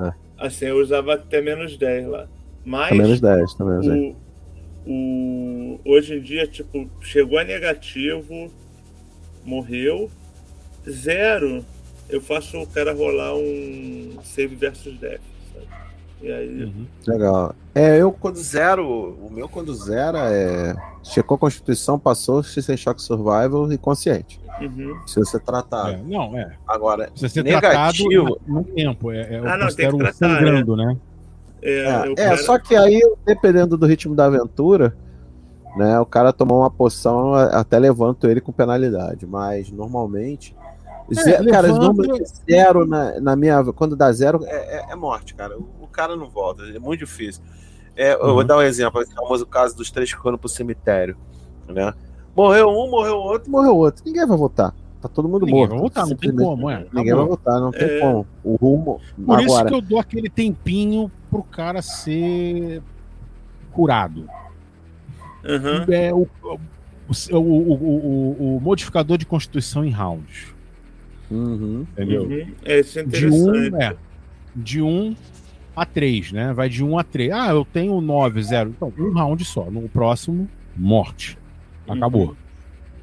É. Assim, eu usava até menos 10 lá. Mas a menos 10 também o, o, hoje em dia, tipo, chegou a negativo, morreu. Zero, eu faço o cara rolar um save versus death, sabe? E aí. Uhum. Legal. É, eu quando zero, o meu quando zera é. Checou a Constituição, passou, sem choque survival e consciente. Uhum. Se você tratar. É, não, é. Agora, Precisa ser Negativo. no tempo. É, é, eu Ah, não, tem que tratar, sangrando, né? É, É, é, só que aí, dependendo do ritmo da aventura, né, o cara tomou uma poção, até levanto ele com penalidade. Mas normalmente. ze- cara, levanta- normalmente zero na, na minha. Quando dá zero, é, é- é morte, cara. O, o cara não volta, é muito difícil. É, eu vou Uhum. dar um exemplo, esse famoso caso dos três que foram pro cemitério. Né? Morreu um, morreu outro, morreu outro. Ninguém vai voltar. Tá todo mundo Ninguém morto. vai não tem como, é. Ninguém vai voltar, não tem É. como. O rumo. Por isso agora, que eu dou aquele tempinho pro cara ser curado. Aham. É o, o, o, o, o- o modificador de constituição em rounds. Uhum. Entendeu? Uhum. É, isso é De interessante. 1 é, de um a 3, né? Vai de 1 a 3. Ah, eu tenho 9, 0. Então, um round só. No próximo, morte. Acabou.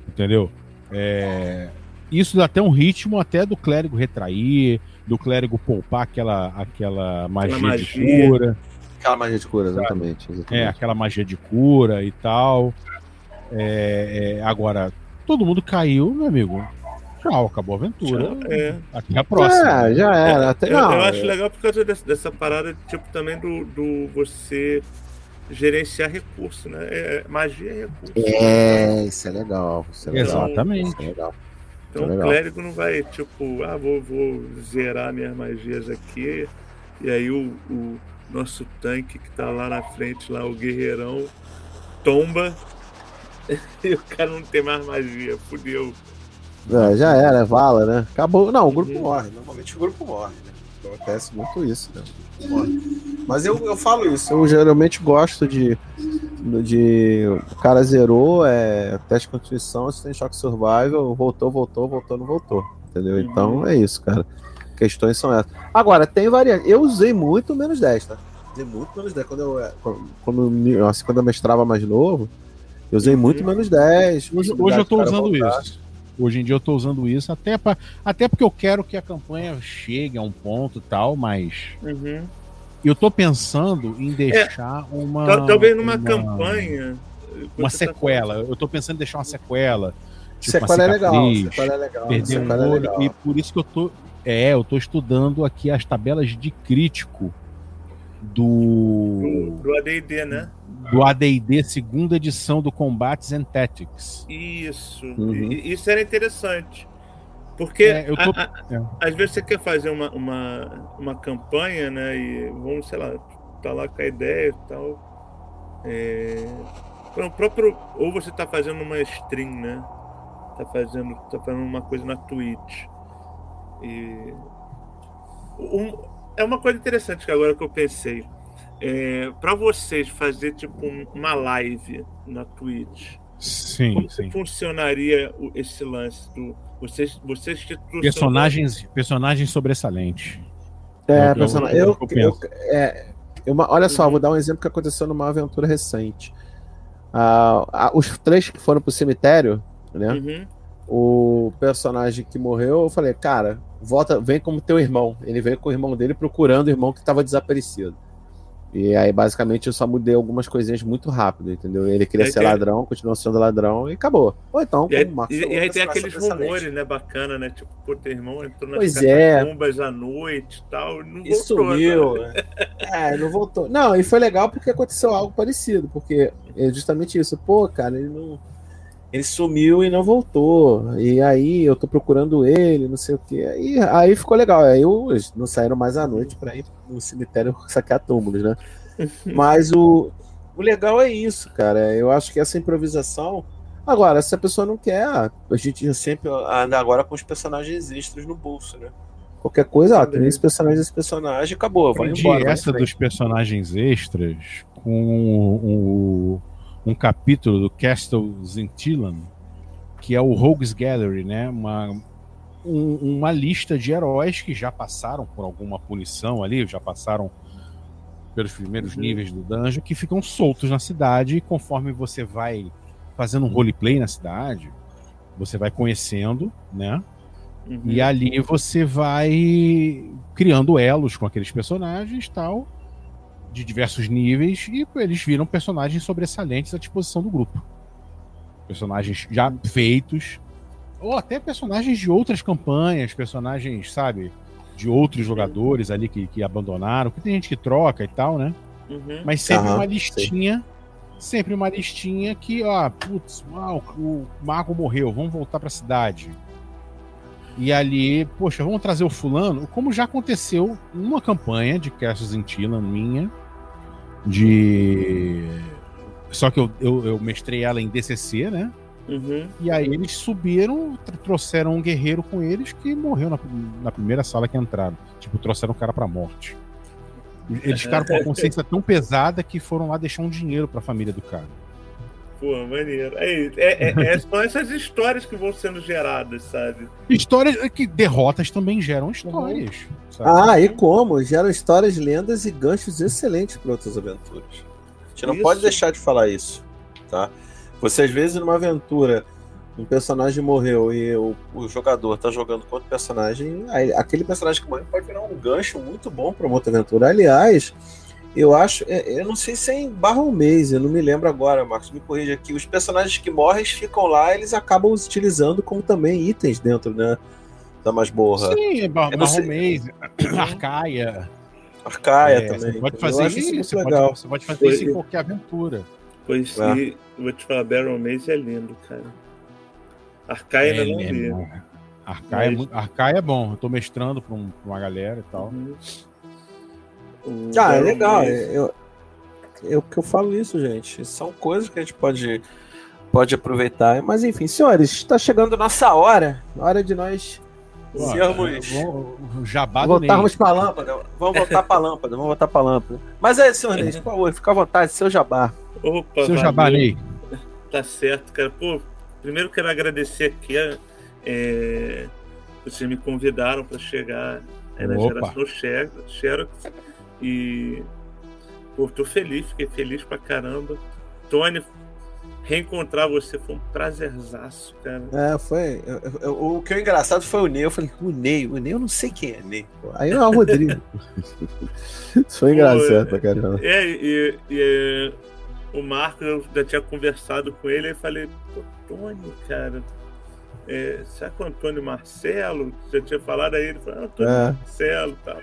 Entendeu? É, Isso dá até um ritmo até do clérigo retrair, do clérigo poupar aquela, aquela magia, de magia. cura. Aquela magia de cura, exatamente. É, exatamente. aquela magia de cura e tal. É, é, agora, todo mundo caiu, meu amigo. Tchau, acabou a aventura. É. Até a próxima. É, já era. Até, Eu, não, eu acho é- legal por causa dessa, dessa parada, tipo, também do, do você gerenciar recurso, né? É, magia é recurso. É, isso é legal. Isso é legal. Exatamente. Isso é legal. Então legal. o clérigo não vai, tipo, ah, vou, vou zerar minhas magias aqui. E aí o, o nosso tanque que tá lá na frente, lá, o guerreirão, tomba. *laughs* E o cara não tem mais magia, fudeu. É, já era, é vala, né? Acabou. Não, o grupo Uhum. morre. Normalmente o grupo morre, né? Acontece muito isso, né? Mas eu, eu falo isso, eu geralmente gosto de. de o cara zerou, é teste de constituição, se tem choque survival, voltou, voltou, voltou, não voltou. Entendeu? Então é isso, cara. Questões são essas. Agora, tem variante. Eu usei muito menos 10, tá? Usei muito menos 10. Quando eu, quando, quando, me- assim, quando eu mestrava mais novo, eu usei muito Uhum. menos 10. Hoje, hoje eu tô Cara, usando voltar. isso. Hoje em dia eu tô usando isso, até, pra, até porque eu quero que a campanha chegue a um ponto e tal, mas Uhum. eu tô pensando em deixar uma. Tal- Talvez numa uma- campanha. Uma você tá sequela. Eu tô pensando em deixar uma sequela. Tipo, Sequela é uma legal. cicatriz, Sequela é legal. perder um é olho. legal. E por isso que eu tô. É, eu tô estudando aqui as tabelas de crítico do. Do, do ADD, né? Do ADD, segunda edição do Combates and Tactics. Isso. Uhum. Isso era interessante. Porque É, tô- a- a- é. às vezes você quer fazer uma, uma, uma campanha, né? E vamos, sei lá, tá lá com a ideia e tal. É, o próprio, ou você tá fazendo uma stream, né? Tá fazendo, tá fazendo uma coisa na Twitch. E um- é uma coisa interessante que agora que eu pensei. É, para vocês fazer tipo um- uma live na Twitch, Sim, como sim. que funcionaria esse lance do vocês vocês que Personagens, personagens sobressalentes. É, Eu- personagem. eu- Eu, eu é, eu- olha só, Uhum. vou dar um exemplo que aconteceu numa aventura recente. Ah, os três que foram pro cemitério, né? Uhum. O personagem que morreu, eu falei, cara, volta, vem como teu irmão. Ele veio com o irmão dele procurando o irmão que estava desaparecido. E aí, basicamente, eu só mudei algumas coisinhas muito rápido, entendeu? Ele queria ser tem- ladrão, continuou sendo ladrão e acabou. Ou então, E aí, como Marcos e- e aí tem aqueles rumores, né, bacana, né? Tipo, pô, teu irmão entrou nas Pois é. catacumbas à noite e tal, não E voltou, sumiu. né? *laughs* É, não voltou. Não, e foi legal porque aconteceu algo parecido, porque é justamente isso. Pô, cara, ele não. Ele sumiu e não voltou. E aí eu tô procurando ele, não sei o quê. E aí ficou legal. Aí eu, eles não saíram mais à noite pra ir no cemitério *laughs* saquear túmulos, né? *laughs* Mas o, o legal é isso, cara. Eu acho que essa improvisação Agora, se a pessoa não quer, a gente sempre anda agora com os personagens extras no bolso, né? Qualquer coisa, ah, tem esse personagem, esse personagem, acabou, vai embora. essa dos personagens extras com um, um capítulo do Castle Zintillan, que é o Rogues Gallery, né? Uma, um- uma lista de heróis que já passaram por alguma punição ali, já passaram pelos primeiros Uhum. níveis do dungeon, que ficam soltos na cidade e conforme você vai fazendo um roleplay na cidade, você vai conhecendo, né? Uhum. E ali você vai criando elos com aqueles personagens tal, de diversos níveis, e eles viram personagens sobressalentes à disposição do grupo. Personagens já feitos, ou até personagens de outras campanhas, personagens, sabe, de outros jogadores ali que, que abandonaram, porque tem gente que troca e tal, né? Uhum. Mas sempre Aham, uma listinha. Sempre uma listinha que, ó, putz, uau, o mago morreu, vamos voltar pra cidade. E ali, poxa, vamos trazer o fulano, como já aconteceu numa campanha de Castles in Tila minha, de. Só que eu, eu, eu mestrei ela em DCC, né? Uhum. E aí eles subiram, tr- trouxeram um guerreiro com eles que morreu na, na primeira sala que entraram. Tipo, trouxeram o cara pra morte. Eles ficaram com a *laughs* consciência tão pesada que foram lá deixar um dinheiro pra família do cara. Pô, maneiro. É, é, é, é- são essas histórias que vão sendo geradas, sabe? Histórias que derrotas também geram histórias. sabe? Ah, e como? Geram histórias, lendas e ganchos excelentes para outras aventuras. A gente não Isso. pode deixar de falar isso, tá? Você, às vezes, numa aventura, um personagem morreu e o, o jogador tá jogando contra o personagem, aí aquele personagem que morreu pode virar um gancho muito bom para uma outra aventura. Aliás, eu acho, é, eu não sei se é em barra ou mês, eu não me lembro agora, Marcos, me corrija aqui. Os personagens que morrem ficam lá, eles acabam os utilizando como também itens dentro, né? Da masmorra. Sim, é Bar Eu não sei- Barromês, *coughs* Arcaia. Arcaia é, também. Você pode fazer isso, muito você legal. pode, você pode fazer isso em qualquer aventura. Pois Ah. eu vou te falar, Barrel Maze é lindo, cara. Arcaia ainda não É, vi. é. Arcaia, é muito- Arcaia é bom. Eu tô mestrando pra, um- pra uma galera e tal. Uhum. O Ah, é legal. Maze- Eu, eu que eu falo isso, gente. São coisas que a gente pode, pode aproveitar. Mas enfim, senhores, está chegando nossa hora. Hora de nós sermos. vamos- o Jabá do Ney. Voltarmos para a lâmpada. Vamos voltar para a lâmpada. Vamos voltar para a lâmpada. Mas é, senhor Ney, por favor, fica à vontade, seu jabá. Opa, Seu Jabá. Ney. Tá certo, cara. Pô, primeiro quero agradecer aqui. É, vocês me convidaram para chegar aí na Opa. geração Xer- Xerox. E pô, tô feliz, fiquei feliz pra caramba. Tony, reencontrar você foi um prazerzaço, cara. É, foi. eu- eu- o que é engraçado foi o Ney. Eu falei, o Ney, o Ney eu não sei quem é Ney. Aí é o Rodrigo. *laughs* Isso foi engraçado pra caramba. É, e, e, é, o Marcos, eu já tinha conversado com ele, aí falei, pô, Tony, cara, é, será que o Antônio Marcelo? Já tinha falado aí, ele falou, ah, Antônio É. Marcelo e tal.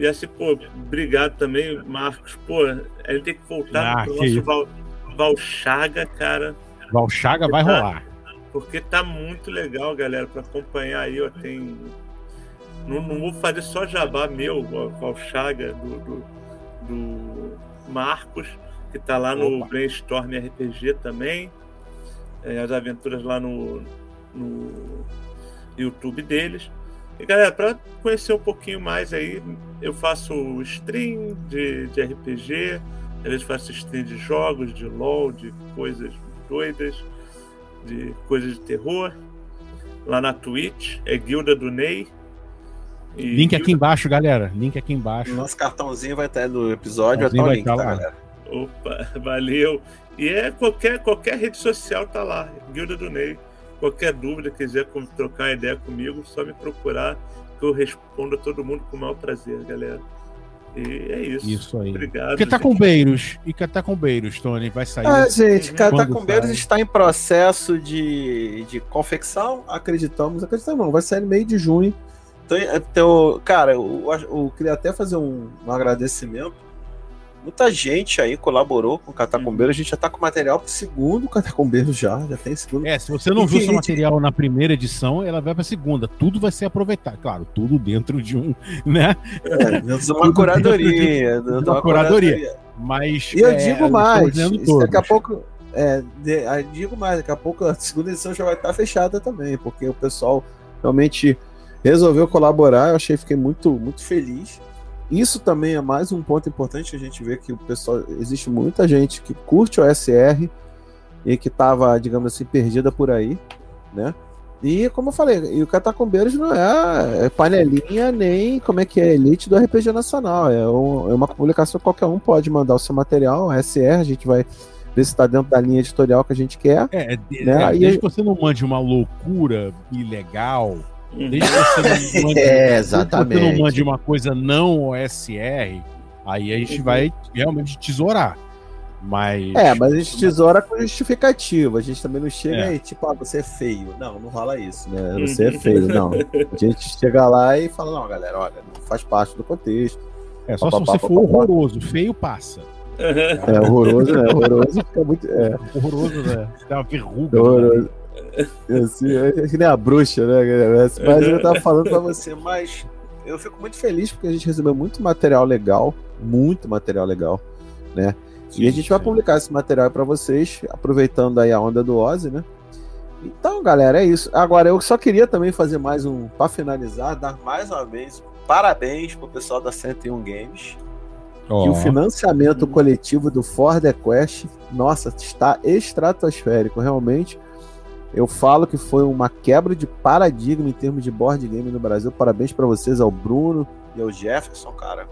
E assim, pô, obrigado também, Marcos. Pô, a gente tem que voltar Ah, pro nosso. Val, Valchaga, cara, Valchaga vai Tá. rolar. porque tá muito legal, galera, para acompanhar aí, ó, tem... Não, não vou fazer só jabá meu, ó, Valchaga, do, do, do Marcos, que tá lá no Opa. Brainstorm RPG também. É, as aventuras lá no, no YouTube deles. E galera, para conhecer um pouquinho mais aí, eu faço stream de, de RPG, às vezes faço stream de jogos, de LOL, de coisas doidas, de coisas de terror. Lá na Twitch, é Guilda do Ney. E Link aqui embaixo, galera. Link aqui embaixo. Nosso cartãozinho vai estar no episódio, vai Cartãozinho estar o vai link, tá tá, lá. galera? Opa, *laughs* valeu. E é qualquer, qualquer rede social tá lá, Guilda do Ney. Qualquer dúvida, quiser com- trocar uma ideia comigo, só me procurar que eu respondo a todo mundo com o maior prazer, galera. E é isso. Isso aí. Obrigado. Que tá com Beiros. E que tá com Beiros, Tony. Vai sair. Ah, gente, Uhum. Catacumbeiros Quando está em processo de, de confecção, acreditamos, acreditamos não, vai sair no meio de junho. Então, então cara, eu, acho- eu queria até fazer um, um agradecimento. Muita gente aí colaborou com o Catacumbeiros, a gente já tá com material pro segundo Catacumbeiros já, já tem segundo. É, se você não E viu seu gente- material na primeira edição, ela vai pra segunda. Tudo vai ser aproveitado. Claro, tudo dentro de um, *laughs* né? É, dentro de uma curadoria, dentro de uma curadoria. curadoria. Mas. E eu é, digo mais, isso daqui a pouco, é, de- digo mais, daqui a pouco a segunda edição já vai estar fechada também, porque o pessoal realmente resolveu colaborar. Eu achei, fiquei muito, muito feliz. Isso também é mais um ponto importante que a gente vê que o pessoal existe muita gente que curte o SR e que estava, digamos assim, perdida por aí, né? E como eu falei, e o Catacombeiros não é, é panelinha nem como é que é elite do RPG Nacional. É, um- é uma publicação que qualquer um pode mandar o seu material, a SR, a gente vai ver se está dentro da linha editorial que a gente quer. É, de- Né? é, E desde aí- que você não mande uma loucura ilegal. Desde que você não *laughs* mande, É, desde que você não exatamente. mande uma coisa não OSR, aí a gente Uhum. vai realmente tesourar. Mas. É, mas a gente tesoura com justificativa. A gente também não chega É. aí, tipo, ah, você é feio. Não, não rola isso, né? Você é Uhum. feio, não. A gente chega lá e fala, não, galera, olha, não faz parte do contexto. É só se Pá, pá, você pá, for pá, pá. horroroso. Feio passa. Uhum. É horroroso, né? Horroroso fica muito. É, Horroroso, né? Tem uma verruga. é horroroso. É assim, é que nem a bruxa, né? Mas *laughs* eu tava falando pra você, mas eu fico muito feliz porque a gente recebeu muito material legal, muito material legal, né? e a gente vai publicar esse material para vocês, aproveitando aí a onda do Ozzy, né? Então, galera, é isso. Agora, eu só queria também fazer mais um, para finalizar, dar mais uma vez parabéns pro pessoal da 101 Games. Ó, Que o financiamento coletivo do For The Quest, nossa, está estratosférico, realmente. Eu falo que foi uma quebra de paradigma em termos de board game no Brasil. Parabéns para vocês, ao Bruno e ao Jefferson, cara.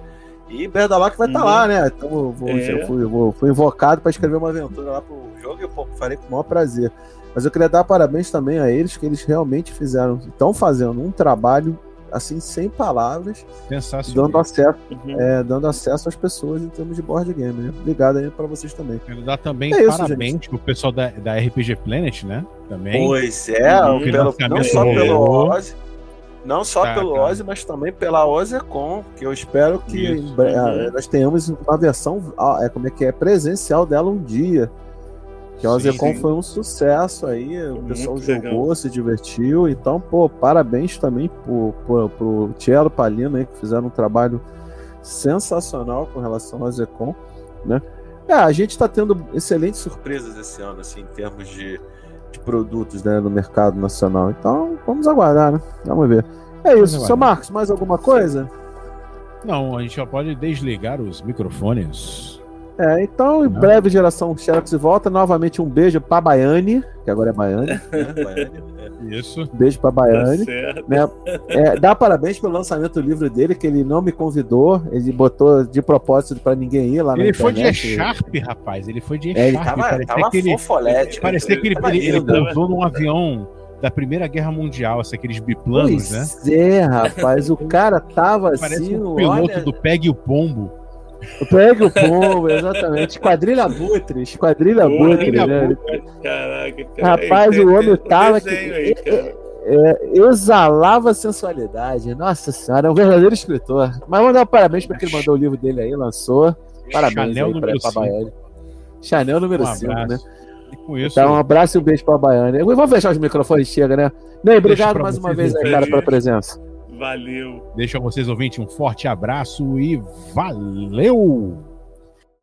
E Berdalac vai estar Uhum. lá, né? Então eu, vou, É. eu fui, eu vou- fui invocado para escrever uma aventura lá pro jogo e eu pô, farei com o maior prazer. Mas eu queria dar parabéns também a eles, que eles realmente fizeram, estão fazendo um trabalho assim, sem palavras, sensacional. dando acesso Uhum. é, dando acesso às pessoas em termos de board game. Né? Obrigado aí pra vocês também. Quero dar também É isso, parabéns pro pessoal da, da RPG Planet, né? Também. Pois é, Uhum. pelo- não só pelo rolou. Ozzy, não só Tá, pelo. Ozzy, mas também pela OZECon, que eu espero que Isso. em Uhum. ah, nós tenhamos uma versão, ah, é como é que é, presencial dela um dia. Que a sim. foi um sucesso aí, o Muito pessoal legal. jogou, se divertiu. Então, pô, parabéns também pro, pro, pro Tielo Palino aí, que fizeram um trabalho sensacional com relação ao OZECon, né? É, a gente está tendo excelentes surpresas esse ano, assim, em termos de, de produtos né, no mercado nacional. Então, vamos aguardar, né? Vamos ver. É isso. aguardar. Seu Marcos, mais alguma coisa? Não, a gente já pode desligar os microfones. É, então, em Não. breve, geração Xerox volta. Novamente, um beijo pra Baiane, que agora é Baiane. né? *laughs* Baiane. Isso. Um beijo pra Tá Baiane. certo. né? É, dá parabéns pelo lançamento do livro dele, que ele não me convidou. Ele botou de propósito pra ninguém ir lá na Ele foi de. E-Sharp, rapaz. Ele foi de E-Sharp. É, ele tava, parecia tava que ele, fofolete. parecia que ele, ele, ele lindo. pousou num avião da Primeira Guerra Mundial, assim, aqueles biplanos, né? Pois é, rapaz, o cara tava Parece assim, um piloto olha, do Pegue o Pombo. Pega o pombo, exatamente. Esquadrilha Abutre, Esquadrilha Abutre, né? Caraca, cara. Rapaz, o homem tem um tava que- aí, cara. é, exalava sensualidade. Nossa senhora, é um verdadeiro escritor. Mas vamos dar um parabéns porque ele mandou o livro dele aí, lançou. Parabéns Chanel aí pra, número pra 5. Baiane. Chanel número Um 5, né? abraço. E com isso, Então, um abraço e um beijo pra Baiane. Vamos fechar os microfones, chega, né? Ney, obrigado mais uma vez aí, cara, pela presença. Valeu. deixo a vocês ouvintes um forte abraço e valeu!